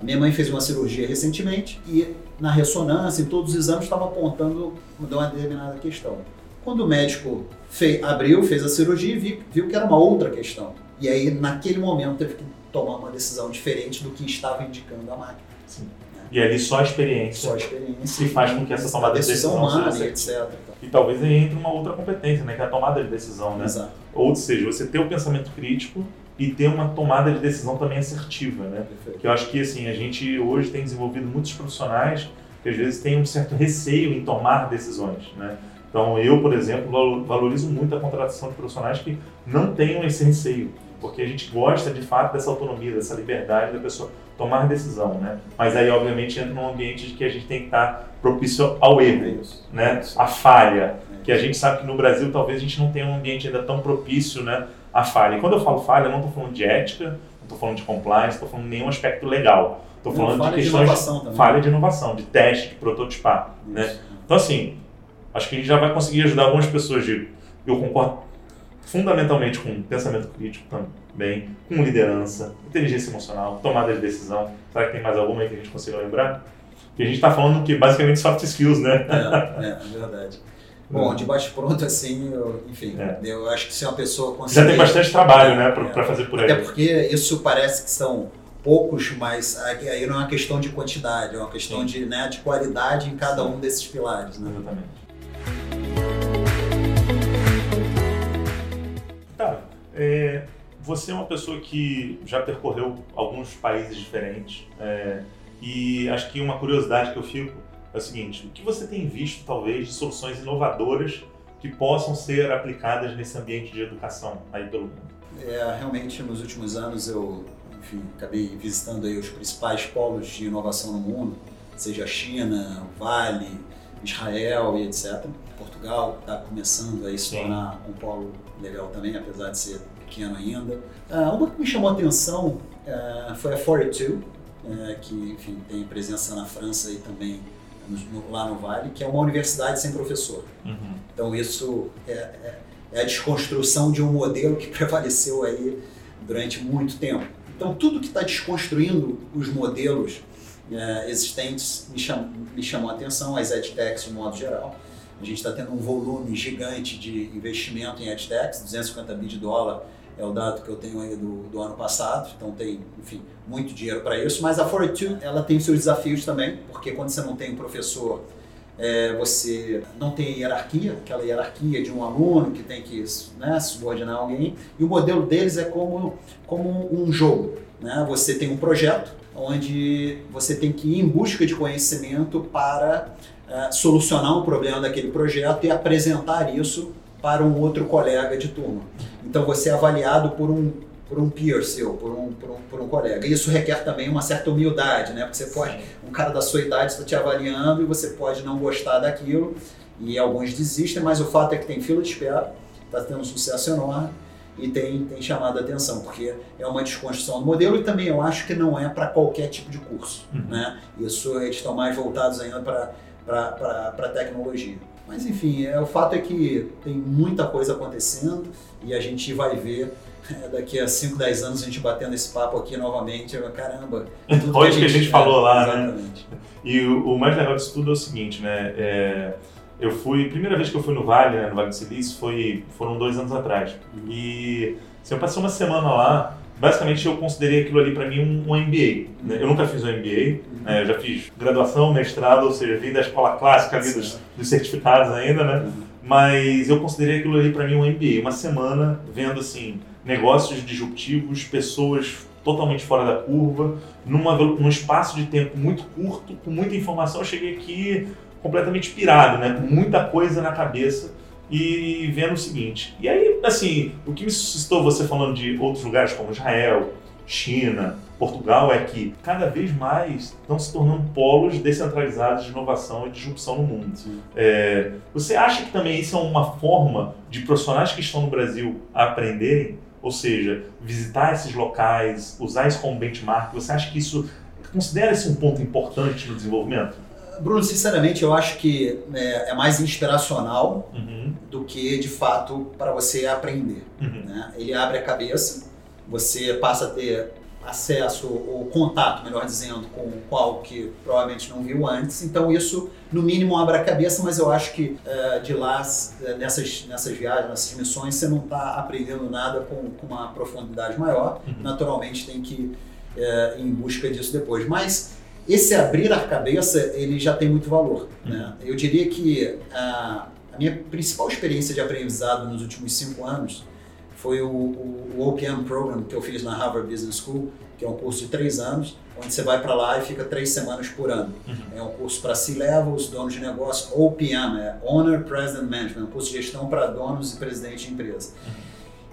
A minha mãe fez uma cirurgia recentemente e na ressonância, em todos os exames, estava apontando uma determinada questão. Quando o médico fez, abriu, fez a cirurgia e viu, viu que era uma outra questão. E aí, naquele momento, teve que tomar uma decisão diferente do que estava indicando a máquina. Sim. E ali só a experiência, só a experiência que faz com que essa tomada de decisão humana, etc. E talvez aí entre uma outra competência, né, que é a tomada de decisão, né? Exato. Ou seja, você ter o pensamento crítico e ter uma tomada de decisão também assertiva, né? Perfeito. Que eu acho que assim a gente hoje tem desenvolvido muitos profissionais que às vezes têm um certo receio em tomar decisões, né? Então eu, por exemplo, valorizo muito a contratação de profissionais que não tenham esse receio, porque a gente gosta de fato dessa autonomia, dessa liberdade da pessoa tomar decisão, né? Mas aí, obviamente, entra num ambiente de que a gente tem que estar propício ao erro, né? A falha, que a gente sabe que no Brasil talvez a gente não tenha um ambiente ainda tão propício, né? À falha. E quando eu falo falha, eu não estou falando de ética, não estou falando de compliance, estou falando de nenhum aspecto legal. Estou falando de questões de, de falha de inovação, de teste, de prototipar, né? Então, assim, acho que a gente já vai conseguir ajudar algumas pessoas de... Eu concordo fundamentalmente com pensamento crítico também, com liderança, inteligência emocional, tomada de decisão. Será que tem mais alguma aí que a gente consiga lembrar? Que a gente está falando que basicamente soft skills, né? É, é, é verdade. Bom, de baixo pronto, assim, eu, enfim, é. eu acho que se uma pessoa conseguir... Já tem bastante trabalho, né, para é, fazer por aí. Até porque isso parece que são poucos, mas aí não é uma questão de quantidade, é uma questão de, né, de qualidade em cada um desses pilares. Né? Exatamente. É, você é uma pessoa que já percorreu alguns países diferentes é, e acho que uma curiosidade que eu fico é o seguinte: o que você tem visto, talvez, de soluções inovadoras que possam ser aplicadas nesse ambiente de educação aí pelo mundo? É, realmente, nos últimos anos eu enfim, acabei visitando aí os principais polos de inovação no mundo, seja a China, o Vale, Israel e etc. Portugal está começando a se tornar um polo legal também, apesar de ser pequeno ainda. Uh, uma que me chamou a atenção uh, foi a 42, uh, é, que enfim, tem presença na França e também no, lá no Vale, que é uma universidade sem professor. Uhum. Então isso é, é, é, a desconstrução de um modelo que <laughs> prevaleceu aí durante muito tempo. Então tudo que está desconstruindo os modelos é, existentes me, cham, me chamou a atenção, as edtechs de modo geral. A gente está tendo um volume gigante de investimento em edtechs, 250 bi de dólar é o dado que eu tenho aí do, do ano passado, então tem, enfim, muito dinheiro para isso. Mas a 42, ela tem seus desafios também, porque quando você não tem um professor, é, você não tem hierarquia, aquela hierarquia de um aluno que tem que né, subordinar alguém, e o modelo deles é como, como um jogo. Né? Você tem um projeto onde você tem que ir em busca de conhecimento para uh, solucionar um problema daquele projeto e apresentar isso para um outro colega de turma. Então você é avaliado por um, por um peer seu, por um, por um, por um colega. Isso requer também uma certa humildade, né? Porque você pode, um cara da sua idade está te avaliando e você pode não gostar daquilo e alguns desistem, mas o fato é que tem fila de espera, está tendo um sucesso enorme e tem, tem chamado a atenção, porque é uma desconstrução do modelo e também eu acho que não é para qualquer tipo de curso. Uhum. Né? Isso eles estão mais voltados ainda para a tecnologia. Mas enfim, é, o fato é que tem muita coisa acontecendo e a gente vai ver é, <laughs> daqui a 5, 10 anos a gente batendo esse papo aqui novamente, caramba. <laughs> Tudo Olha que a gente, que a gente falou lá, né? exatamente. né? E o, o, mais legal disso tudo é o seguinte, né? É, eu fui, primeira vez que eu fui no Vale, né, no Vale do Silício, foi, foram dois anos atrás. Uhum. E assim, eu passei uma semana lá basicamente eu considerei aquilo ali para mim um, um MBA. Né? Eu nunca fiz um MBA, né? eu já fiz graduação, mestrado, ou seja, vim da escola clássica ali dos, dos certificados ainda, né? Uhum. Mas eu considerei aquilo ali para mim um MBA. Uma semana vendo assim negócios disruptivos, pessoas totalmente fora da curva, numa, num espaço de tempo muito curto, com muita informação. Eu cheguei aqui completamente pirado, né? Com muita coisa na cabeça e vendo o seguinte. E aí, assim, o que me suscitou você falando de outros lugares como Israel, China, Portugal é que cada vez mais estão se tornando polos descentralizados de inovação e disrupção no mundo. É, você acha que também isso é uma forma de profissionais que estão no Brasil aprenderem? Ou seja, visitar esses locais, usar isso como benchmark, você acha que isso considera esse um ponto importante no desenvolvimento? Bruno, sinceramente, eu acho que é, é mais inspiracional uhum. do que, de fato, para você aprender. Uhum. Né? Ele abre a cabeça, você passa a ter acesso ou contato, melhor dizendo, com, com algo que provavelmente não viu antes. Então isso, no mínimo, abre a cabeça, mas eu acho que uh, de lá, uh, nessas, nessas viagens, nessas missões, você não está aprendendo nada com, com, uma profundidade maior. Uhum. Naturalmente tem que ir uh, em busca disso depois. Mas esse abrir a cabeça, ele já tem muito valor. Uhum. Né? Eu diria que a, a, minha principal experiência de aprendizado nos últimos cinco anos foi o, o, o OPM Program que eu fiz na Harvard Business School, que é um curso de três anos, onde você vai para lá e fica três semanas por ano. Uhum. É um curso para C-levels, donos de negócio, OPM, é Owner President Management, um curso de gestão para donos e presidentes de empresa. Uhum.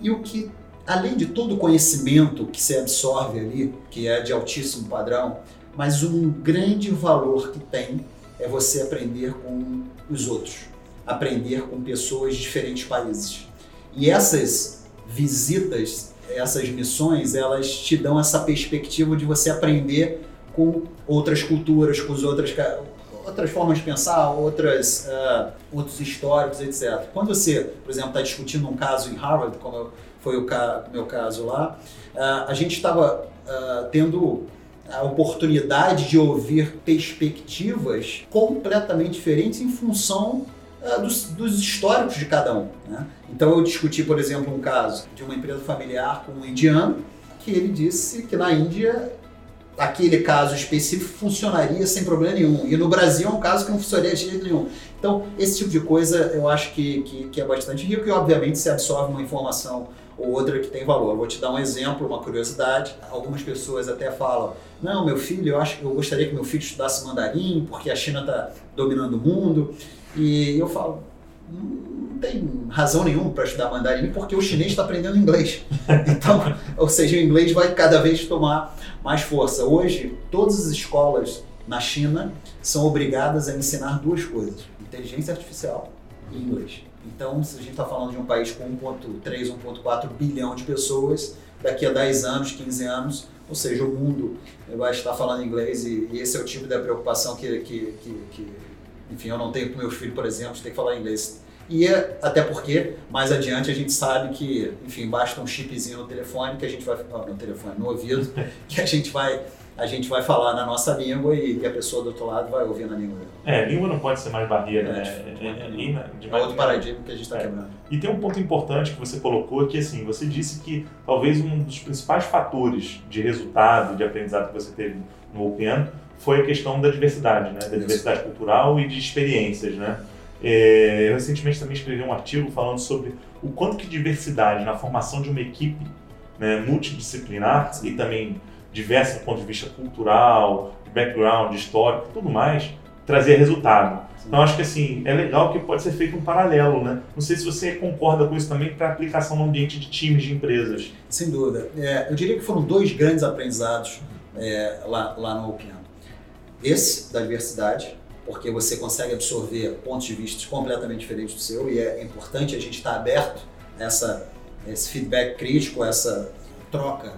E o que, além de todo o conhecimento que você absorve ali, que é de altíssimo padrão, mas um grande valor que tem é você aprender com os outros, aprender com pessoas de diferentes países. E essas visitas, essas missões, elas te dão essa perspectiva de você aprender com outras culturas, com as outras outras formas de pensar, outras, uh, outros históricos, etc. Quando você, por exemplo, está discutindo um caso em Harvard, como foi o ca meu caso lá, uh, a gente estava uh, tendo a oportunidade de ouvir perspectivas completamente diferentes em função uh, dos, dos, históricos de cada um. Né? Então eu discuti, por exemplo, um caso de uma empresa familiar com um indiano que ele disse que na Índia aquele caso específico funcionaria sem problema nenhum. E no Brasil é um caso que não funcionaria de jeito nenhum. Então, esse tipo de coisa eu acho que, que, que é bastante rico e, obviamente, se absorve uma informação ou outra que tem valor. Vou te dar um exemplo, uma curiosidade. Algumas pessoas até falam: não, meu filho, eu acho que eu gostaria que meu filho estudasse mandarim porque a China está dominando o mundo. E eu falo: não tem razão nenhuma para estudar mandarim porque o chinês está aprendendo inglês. <laughs> Então, ou seja, o inglês vai cada vez tomar mais força. Hoje, todas as escolas na China são obrigadas a ensinar duas coisas: inteligência artificial e inglês. Então, se a gente está falando de um país com 1,3, 1,4 bilhão de pessoas, daqui a 10 anos, 15 anos, ou seja, o mundo vai estar falando inglês e, e esse é o tipo da preocupação que, que, que, que, enfim, eu não tenho com meu filho, por exemplo, de ter que falar inglês. E é, até porque, mais adiante, a gente sabe que, enfim, basta um chipzinho no telefone que a gente vai, no telefone, no ouvido, <laughs> que a gente vai a gente vai falar na nossa língua e a pessoa do outro lado vai ouvir na língua dela. É, língua não pode ser mais barreira, É, né? tipo, É, é, língua de É outro paradigma que a gente está É. quebrando. E tem um ponto importante que você colocou que assim, você disse que talvez um dos principais fatores de resultado, de aprendizado que você teve no OPN foi a questão da diversidade, né? Da Isso. diversidade cultural e de experiências, né? É, eu recentemente também escrevi um artigo falando sobre o quanto que diversidade na formação de uma equipe né, multidisciplinar e também diversa do ponto de vista cultural, background, histórico, tudo mais, trazia resultado. Então acho que assim, é legal que pode ser feito um paralelo, né? Não sei se você concorda com isso também para aplicação no ambiente de times de empresas. Sem dúvida. É, eu diria que foram dois grandes aprendizados é, lá, lá no OPM. Esse, da diversidade, porque você consegue absorver pontos de vista completamente diferentes do seu e é importante a gente estar aberto a essa, esse feedback crítico, essa troca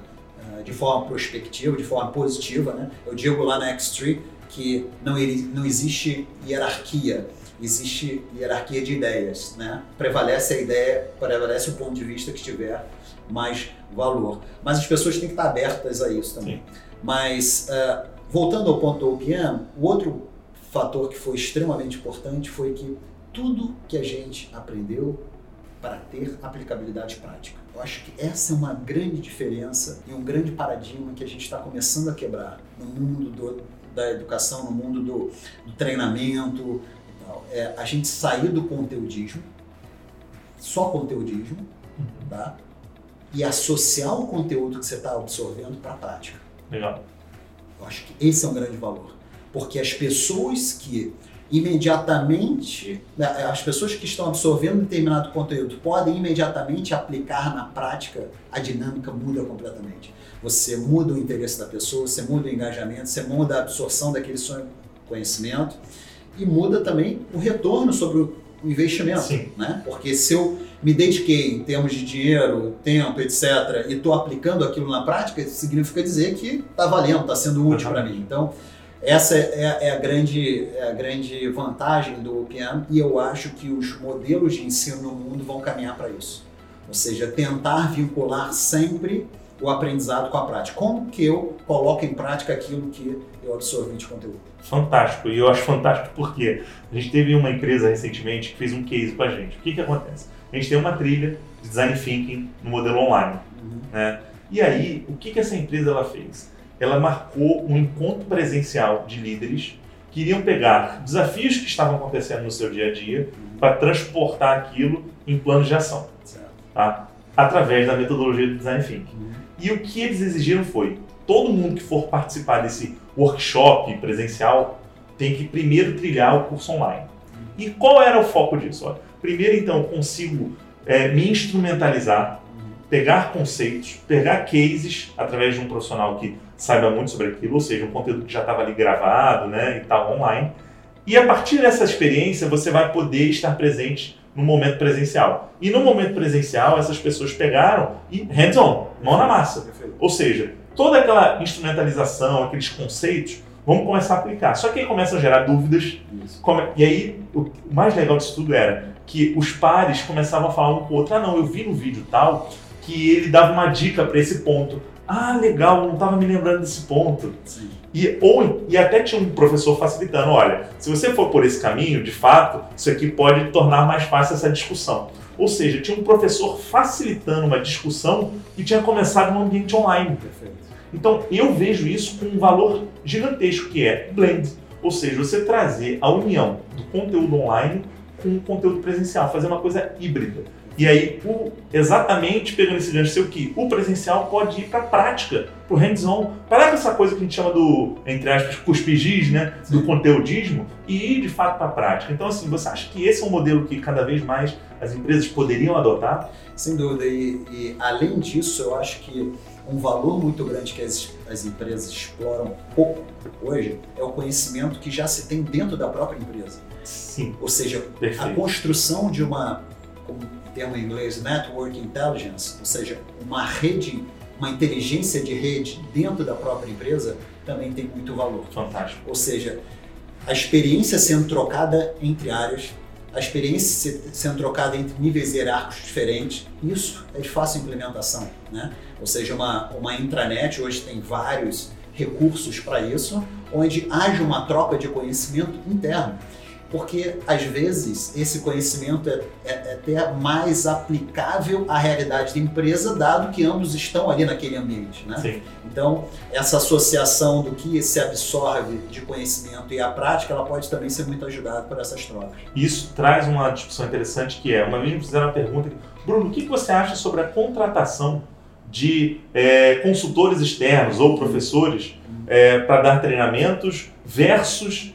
de forma prospectiva, de forma positiva. Né? Eu digo lá na X3 que não, não existe hierarquia, existe hierarquia de ideias. Né? Prevalece a ideia, prevalece o ponto de vista que tiver mais valor. Mas as pessoas têm que estar abertas a isso também. Mas, eh, voltando ao ponto do OPM, o outro fator que foi extremamente importante foi que tudo que a gente aprendeu para ter aplicabilidade prática. Eu acho que essa é uma grande diferença e um grande paradigma que a gente está começando a quebrar no mundo do- da educação, no mundo do, do treinamento. e tal. É a gente sair do conteudismo, só conteudismo, tá? e associar o conteúdo que você está absorvendo para a prática. Legal. Eu acho que esse é um grande valor. Porque as pessoas que imediatamente, né, as pessoas que estão absorvendo determinado conteúdo podem imediatamente aplicar na prática, a dinâmica muda completamente. Você muda o interesse da pessoa, você muda o engajamento, você muda a absorção daquele sonho conhecimento e muda também o retorno sobre o investimento. Sim. Né? Porque se eu me dediquei em termos de dinheiro, tempo, etc., e estou aplicando aquilo na prática, significa dizer que está valendo, está sendo útil para mim. Então, essa é, é a grande, é a grande vantagem do OPM e eu acho que os modelos de ensino no mundo vão caminhar para isso. Ou seja, tentar vincular sempre o aprendizado com a prática. Como que eu coloco em prática aquilo que eu absorvi de conteúdo? Fantástico. E eu acho fantástico porque a gente teve uma empresa recentemente que fez um case com a gente. O que, que acontece? A gente tem uma trilha de design thinking no modelo online. né? E aí, o que, que essa empresa ela fez? Ela marcou um encontro presencial de líderes que iriam pegar desafios que estavam acontecendo no seu dia a dia para transportar aquilo em planos de ação, Certo. tá? através da metodologia do design thinking. E o que eles exigiram foi: todo mundo que for participar desse workshop presencial tem que primeiro trilhar o curso online. E qual era o foco disso? Ó, primeiro, então, consigo é, me instrumentalizar, pegar conceitos, pegar cases através de um profissional que saiba muito sobre aquilo, ou seja, um conteúdo que já estava ali gravado né, e tal, online. E a partir dessa experiência, você vai poder estar presente no momento presencial. E no momento presencial, essas pessoas pegaram e hands-on, mão na massa. Perfeito. Ou seja, toda aquela instrumentalização, aqueles conceitos, vamos começar a aplicar. Só que aí começam a gerar dúvidas. Come- E aí, o mais legal disso tudo era que os pares começavam a falar um com o outro: ah, não, eu vi no vídeo tal que ele dava uma dica para esse ponto. Ah, legal, não estava me lembrando desse ponto. Sim. E, ou, e até tinha um professor facilitando: olha, se você for por esse caminho, de fato, isso aqui pode tornar mais fácil essa discussão. Ou seja, tinha um professor facilitando uma discussão que tinha começado no ambiente online. Perfeito. Então eu vejo isso com um valor gigantesco que é blend, ou seja, você trazer a união do conteúdo online com o conteúdo presencial, fazer uma coisa híbrida. E aí, o, exatamente pegando esse gancho seu que o presencial pode ir para a prática, para o hands-on. Parar com essa coisa que a gente chama do, entre aspas, cuspigis, né? Do conteudismo e ir de fato para a prática. Então, assim, você acha que esse é um modelo que cada vez mais as empresas poderiam adotar? Sem dúvida. E, e além disso, eu acho que um valor muito grande que as, as empresas exploram pouco hoje é o conhecimento que já se tem dentro da própria empresa. Sim. Ou seja, Perfeito. a construção de uma, termo em inglês, network intelligence, ou seja, uma rede, uma inteligência de rede dentro da própria empresa, também tem muito valor. Fantástico. Ou seja, a experiência sendo trocada entre áreas, a experiência sendo trocada entre níveis hierárquicos diferentes, isso é de fácil implementação, né? Ou seja, uma, uma intranet hoje tem vários recursos para isso, onde haja uma troca de conhecimento interno porque às vezes esse conhecimento é, é, é, até mais aplicável à realidade da empresa, dado que ambos estão ali naquele ambiente. Né? Sim. Então, essa associação do que se absorve de conhecimento e a prática, ela pode também ser muito ajudada por essas trocas. Isso traz uma discussão interessante que é, uma vez me fizeram uma pergunta, Bruno, o que você acha sobre a contratação de é, consultores externos ou professores é, para dar treinamentos versus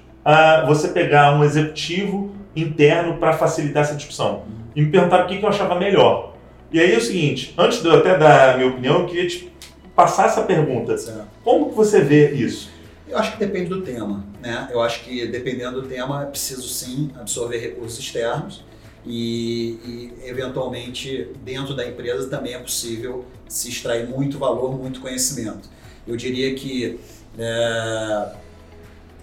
você pegar um executivo interno para facilitar essa discussão. E me perguntaram o que, que eu achava melhor. E aí é o seguinte, antes de eu até dar a minha opinião, eu queria te passar essa pergunta. Certo. Como que você vê isso? Eu acho que depende do tema, né? Eu acho que dependendo do tema, é preciso sim absorver recursos externos e, e, eventualmente dentro da empresa também é possível se extrair muito valor, muito conhecimento. Eu diria que é,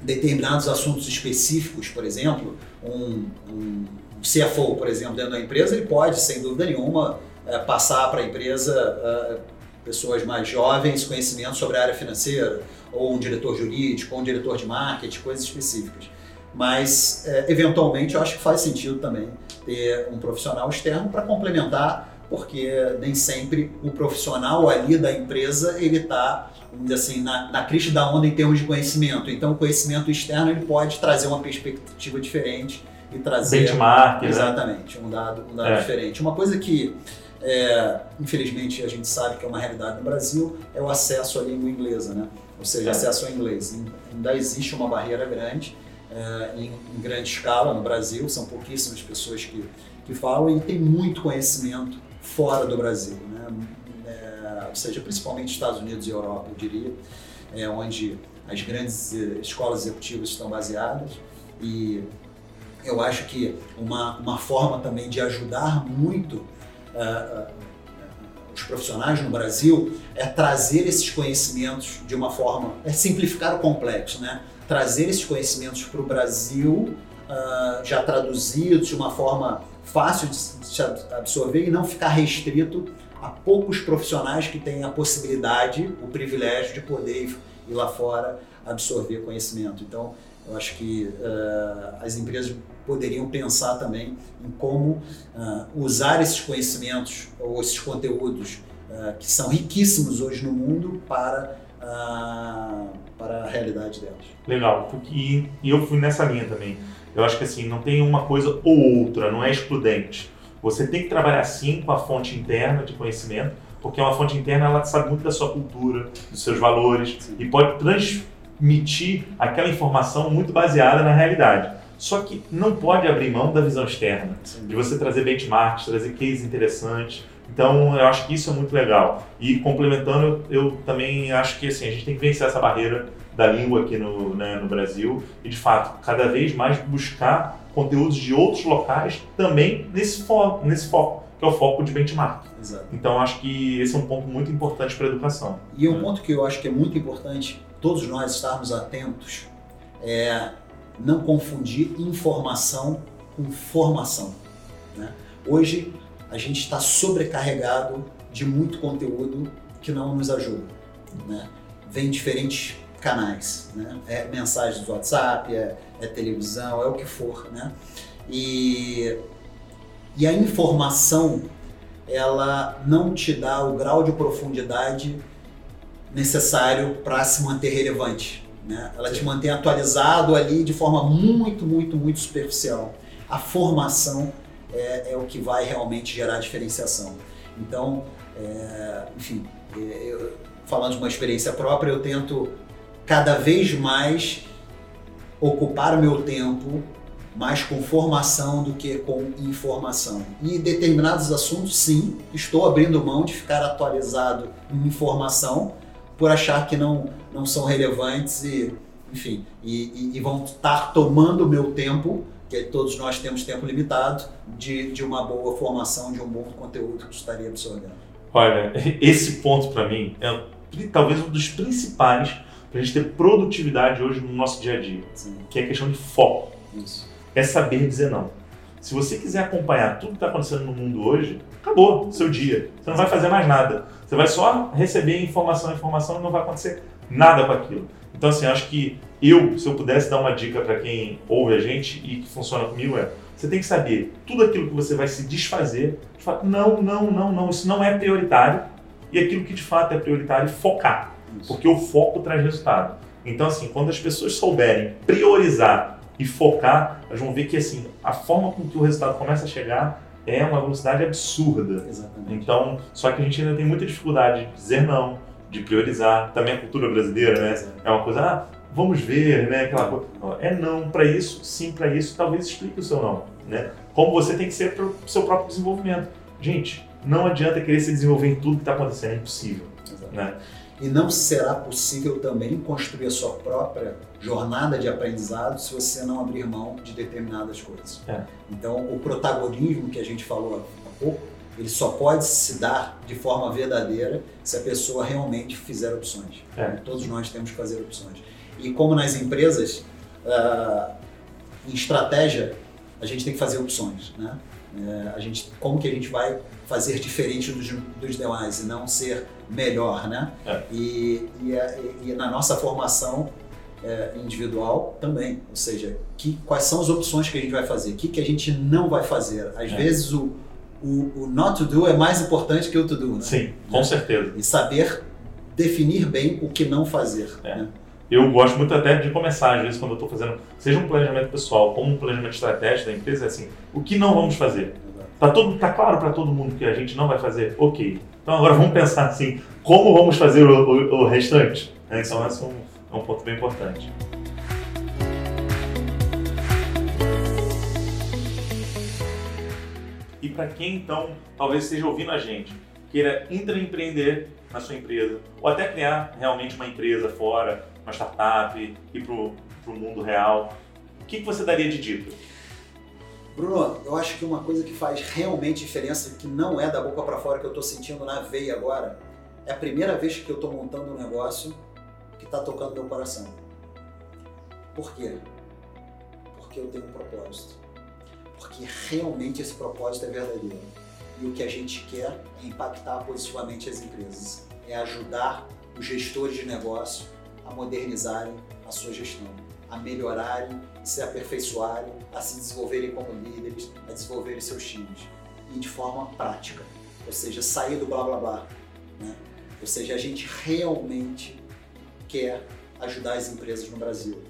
determinados assuntos específicos, por exemplo, um, um CFO, por exemplo, dentro da empresa, ele pode, sem dúvida nenhuma, é, passar para a empresa é, pessoas mais jovens conhecimento sobre a área financeira, ou um diretor jurídico, ou um diretor de marketing, coisas específicas. Mas, é, eventualmente, eu acho que faz sentido também ter um profissional externo para complementar, porque nem sempre o profissional ali da empresa ele está vamos dizer assim, na, na crista da onda em termos de conhecimento. Então, o conhecimento externo ele pode trazer uma perspectiva diferente e trazer... Benchmark, né? Exatamente, né? um dado, um dado é. diferente. Uma coisa que, é, infelizmente, a gente sabe que é uma realidade no Brasil é o acesso à língua inglesa, né? Ou seja, é. acesso ao inglês. Ainda existe uma barreira grande, é, em, em, grande escala no Brasil, são pouquíssimas pessoas que, que falam e tem muito conhecimento fora do Brasil, né? Seja, principalmente Estados Unidos e Europa, eu diria, é, onde as grandes eh, escolas executivas estão baseadas e eu acho que uma, uma forma também de ajudar muito uh, uh, os profissionais no Brasil é trazer esses conhecimentos de uma forma, é simplificar o complexo, né? Trazer esses conhecimentos para o Brasil uh, já traduzidos de uma forma fácil de se absorver e não ficar restrito há poucos profissionais que têm a possibilidade, o privilégio de poder ir lá fora absorver conhecimento. Então, eu acho que uh, as empresas poderiam pensar também em como uh, usar esses conhecimentos ou esses conteúdos uh, que são riquíssimos hoje no mundo para, para a realidade delas. Legal, e, eu fui nessa linha também. Eu acho que assim, não tem uma coisa ou outra, não é excludente. Você tem que trabalhar sim com a fonte interna de conhecimento, porque uma fonte interna ela sabe muito da sua cultura, dos seus valores sim. e pode transmitir aquela informação muito baseada na realidade. Só que não pode abrir mão da visão externa, sim. de você trazer benchmarks, trazer cases interessantes. Então, eu acho que isso é muito legal. E complementando, eu, eu também acho que assim, a gente tem que vencer essa barreira da língua aqui no, né, no Brasil e, de fato, cada vez mais buscar conteúdos de outros locais também nesse, fo nesse foco, que é o foco de benchmark. Exato. Então, acho que esse é um ponto muito importante para a educação. E um ponto que eu acho que é muito importante todos nós estarmos atentos é não confundir informação com formação. Né? Hoje, a gente está sobrecarregado de muito conteúdo que não nos ajuda. Né? Vem diferentes canais, né? É mensagens do WhatsApp, é, é, televisão, é o que for, né? E, e a informação, ela não te dá o grau de profundidade necessário para se manter relevante, né? Ela Sim. te mantém atualizado ali de forma muito, muito, muito superficial. A formação é, é o que vai realmente gerar diferenciação. Então, é, enfim, é, eu, falando de uma experiência própria, eu tento cada vez mais ocupar o meu tempo mais com formação do que com informação. E determinados assuntos, sim, estou abrindo mão de ficar atualizado em informação por achar que não, não são relevantes e, enfim, e, e, e vão estar tomando o meu tempo, que todos nós temos tempo limitado, de, de uma boa formação, de um bom conteúdo que estaria absorvendo. Olha, <laughs> esse ponto para mim é talvez um dos principais para a gente ter produtividade hoje no nosso dia a dia, Sim. que é a questão de foco. Isso. É saber dizer não. Se você quiser acompanhar tudo que está acontecendo no mundo hoje, acabou seu dia. Você não vai fazer mais nada. Você vai só receber informação, informação e não vai acontecer nada com aquilo. Então, assim, acho que eu, se eu pudesse dar uma dica para quem ouve a gente e que funciona comigo, é você tem que saber tudo aquilo que você vai se desfazer. De fato, não, não, não, não, isso não é prioritário. E aquilo que de fato é prioritário, focar. Isso. Porque o foco traz resultado. Então, assim, quando as pessoas souberem priorizar e focar, elas vão ver que, assim, a forma com que o resultado começa a chegar é uma velocidade absurda. Exatamente. Então, só que a gente ainda tem muita dificuldade de dizer não, de priorizar. Também a cultura brasileira, né? É uma coisa, ah, vamos ver, né? Aquela coisa. É não para isso, sim para isso, talvez explique o seu não, né? Como você tem que ser para o seu próprio desenvolvimento. Gente, não adianta querer se desenvolver em tudo que está acontecendo, é impossível. Né? E não será possível também construir a sua própria jornada de aprendizado se você não abrir mão de determinadas coisas. É. Então, o protagonismo que a gente falou há pouco, ele só pode se dar de forma verdadeira se a pessoa realmente fizer opções. É. Todos nós temos que fazer opções. E como nas empresas, uh, em estratégia, a gente tem que fazer opções, né? É, a gente, como que a gente vai fazer diferente dos, dos demais e não ser melhor, né? É. E, e, e, na nossa formação é, individual também, ou seja, que, quais são as opções que a gente vai fazer, o que, que a gente não vai fazer. Às é. vezes o, o, o, not to do é mais importante que o to do, né? Sim, com certeza. E saber definir bem o que não fazer. É. Né? Eu gosto muito até de começar, às vezes, quando eu estou fazendo, seja um planejamento pessoal, como um planejamento estratégico da empresa, é assim, o que não vamos fazer? Tá, todo, tá claro para todo mundo que a gente não vai fazer? Ok. Então agora vamos pensar assim, como vamos fazer o, o, o restante? Então esse é um, é um ponto bem importante. E para quem então talvez esteja ouvindo a gente, queira intraempreender na sua empresa, ou até criar realmente uma empresa fora, uma startup, ir para o mundo real, o que, que você daria de dica? Bruno, eu acho que uma coisa que faz realmente diferença, que não é da boca para fora que eu estou sentindo na veia agora, é a primeira vez que eu estou montando um negócio que está tocando meu coração. Por quê? Porque eu tenho um propósito. Porque realmente esse propósito é verdadeiro. E o que a gente quer é impactar positivamente as empresas, é ajudar os gestores de negócio a modernizarem a sua gestão a melhorarem, se aperfeiçoarem, a se desenvolverem como líderes, a desenvolverem seus times. E de forma prática, ou seja, sair do blá blá blá. Né? Ou seja, a gente realmente quer ajudar as empresas no Brasil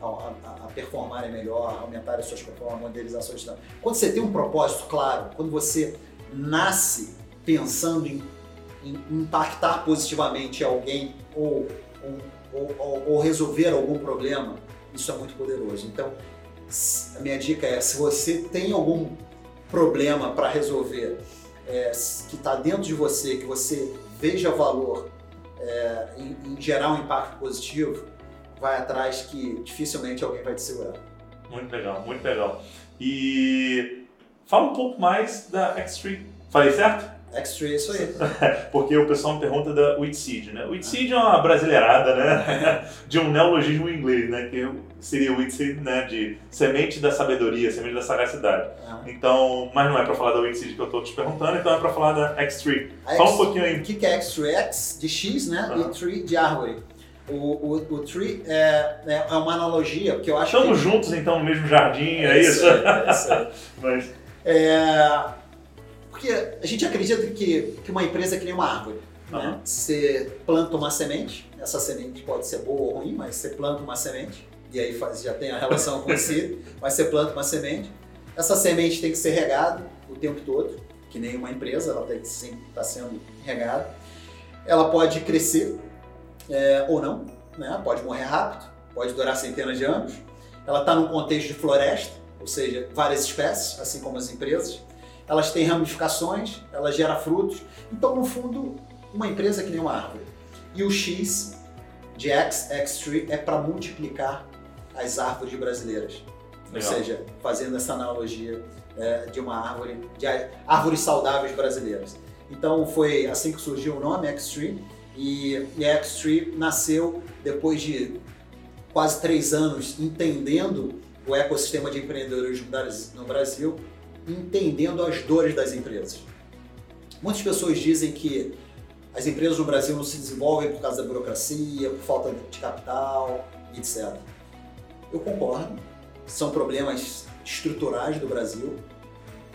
a, a, a performarem melhor, aumentarem suas performances, gestão. Quando você tem um propósito claro, quando você nasce pensando em, em impactar positivamente alguém ou, ou, ou, ou resolver algum problema, isso é muito poderoso. Então, a minha dica é: se você tem algum problema para resolver é, que está dentro de você, que você veja valor é, em, em, gerar um impacto positivo, vai atrás que dificilmente alguém vai te segurar. Muito legal, muito legal. E fala um pouco mais da X3. Falei certo? X3, isso aí. <laughs> Porque o pessoal me pergunta da Wheatseed, né? Wheatseed é uma brasileirada, né? <laughs> De um neologismo inglês, né? Que seria Wheatseed, né? De semente da sabedoria, semente da sagacidade. Ah. Então, mas não é para falar da Wheatseed que eu estou te perguntando, então é para falar da X3. Fala um pouquinho aí. O que é X3? X de X, né? E tree de árvore. O, o, o tree é, é, é uma analogia, porque eu acho Estamos que... juntos, então, no mesmo jardim, é, é isso? isso? É, isso <laughs> mas... É porque a gente acredita que, que uma empresa é que nem uma árvore. Uhum. Né? Você planta uma semente, essa semente pode ser boa ou ruim, mas você planta uma semente, e aí faz, já tem a relação com si, <laughs> mas você planta uma semente, Essa semente tem que ser regada o tempo todo, que nem uma empresa, ela tem que sempre estar tá sendo regada. Ela pode crescer é, ou não, né? pode morrer rápido, pode durar centenas de anos. Ela está num contexto de floresta, ou seja, várias espécies, assim como as empresas. Elas têm ramificações, ela gera frutos. Então, no fundo, uma empresa é que nem uma árvore. E o X de X, X-Tree, é para multiplicar as árvores brasileiras. Legal. Ou seja, fazendo essa analogia é, de uma árvore, de árvores saudáveis brasileiras. Então foi assim que surgiu o nome X-Tree e, e a X-Tree nasceu depois de quase três anos entendendo o ecossistema de empreendedorismo no Brasil, entendendo as dores das empresas. Muitas pessoas dizem que as empresas no Brasil não se desenvolvem por causa da burocracia, por falta de capital, etc. Eu concordo, são problemas estruturais do Brasil,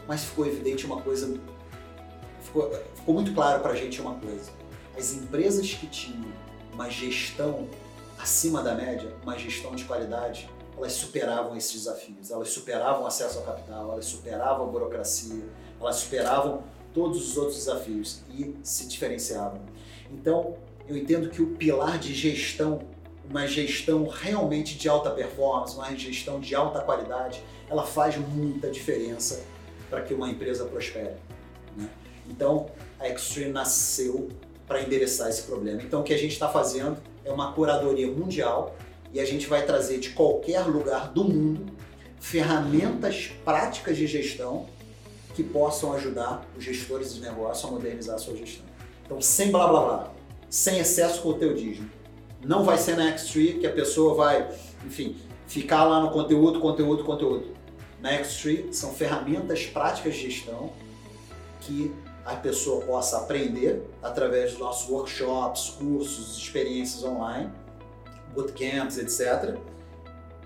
mas ficou evidente uma coisa, ficou, ficou muito claro para a gente uma coisa. As empresas que tinham uma gestão acima da média, uma gestão de qualidade, elas superavam esses desafios, elas superavam o acesso ao capital, elas superavam a burocracia, elas superavam todos os outros desafios e se diferenciavam. Então, eu entendo que o pilar de gestão, uma gestão realmente de alta performance, uma gestão de alta qualidade, ela faz muita diferença para que uma empresa prospere. Né? Então, a Extreme nasceu para endereçar esse problema. Então, o que a gente está fazendo é uma curadoria mundial e a gente vai trazer de qualquer lugar do mundo ferramentas práticas de gestão que possam ajudar os gestores de negócio a modernizar a sua gestão. Então, sem blá blá blá, sem excesso conteudismo. Não vai ser na X-Tree que a pessoa vai, enfim, ficar lá no conteúdo, conteúdo, conteúdo. Na X-Tree são ferramentas práticas de gestão que a pessoa possa aprender através dos nossos workshops, cursos, experiências online, bootcamps, etc.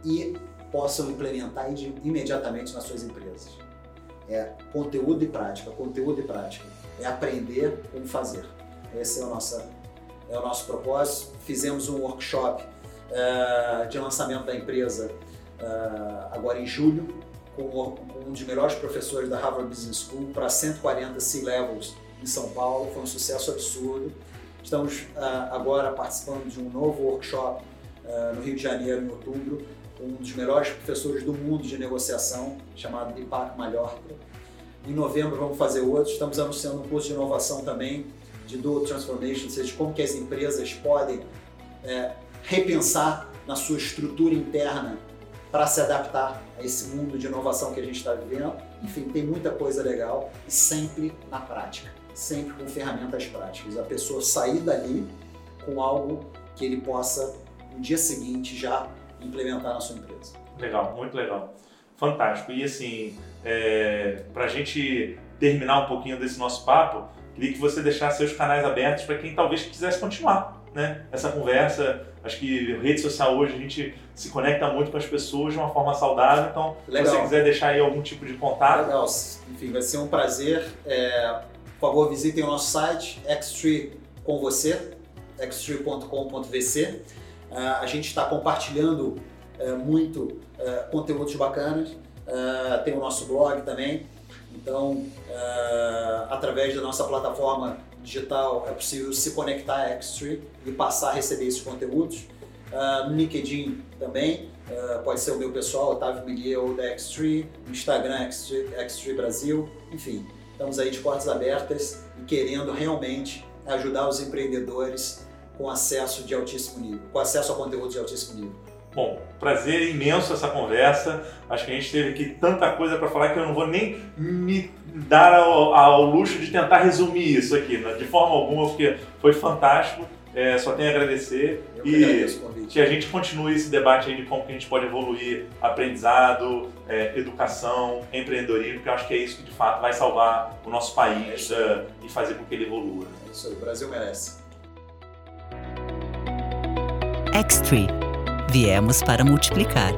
E possam implementar imediatamente nas suas empresas. É conteúdo e prática, conteúdo e prática. É aprender como fazer. Esse é o nosso, é o nosso propósito. Fizemos um workshop uh, de lançamento da empresa uh, agora em julho, com, um dos melhores professores da Harvard Business School para 140 C-Levels em São Paulo. Foi um sucesso absurdo. Estamos uh, agora participando de um novo workshop no Rio de Janeiro, em outubro, um dos melhores professores do mundo de negociação, chamado Deepak Malhotra. Em novembro vamos fazer outro, estamos anunciando um curso de inovação também, de Dual Transformation, ou seja, como que as empresas podem é, repensar na sua estrutura interna para se adaptar a esse mundo de inovação que a gente está vivendo. Enfim, tem muita coisa legal e sempre na prática, sempre com ferramentas práticas. A pessoa sair dali com algo que ele possa, no dia seguinte, já implementar na sua empresa. Legal, muito legal. Fantástico. E assim, é, para a gente terminar um pouquinho desse nosso papo, queria que você deixasse seus canais abertos para quem talvez quisesse continuar né, essa conversa. Acho que rede social hoje a gente se conecta muito com as pessoas de uma forma saudável, então Legal. se você quiser deixar aí algum tipo de contato. Legal, enfim, vai ser um prazer. É, por favor, visitem o nosso site, xtree com você, xtree.com.vc. Uh, a gente está compartilhando uh, muito uh, conteúdos bacanas. tem o nosso blog também. Então, através da nossa plataforma digital, é possível se conectar a Xtree e passar a receber esses conteúdos. no LinkedIn também, pode ser o meu pessoal, Otávio Miguel da Xtree, Instagram Xtree Brasil, enfim, estamos aí de portas abertas e querendo realmente ajudar os empreendedores com acesso de altíssimo nível, com acesso a conteúdo de altíssimo nível. Bom, prazer imenso essa conversa. Acho que a gente teve aqui tanta coisa para falar que eu não vou nem me dar ao, ao, luxo de tentar resumir isso aqui, né? de forma alguma, porque foi fantástico. É, só tenho a agradecer eu e que a gente continue esse debate aí de como que a gente pode evoluir aprendizado, é, educação, empreendedorismo, porque eu acho que é isso que de fato vai salvar o nosso país é e fazer com que ele evolua. É isso aí, o Brasil merece. X3. Viemos para multiplicar.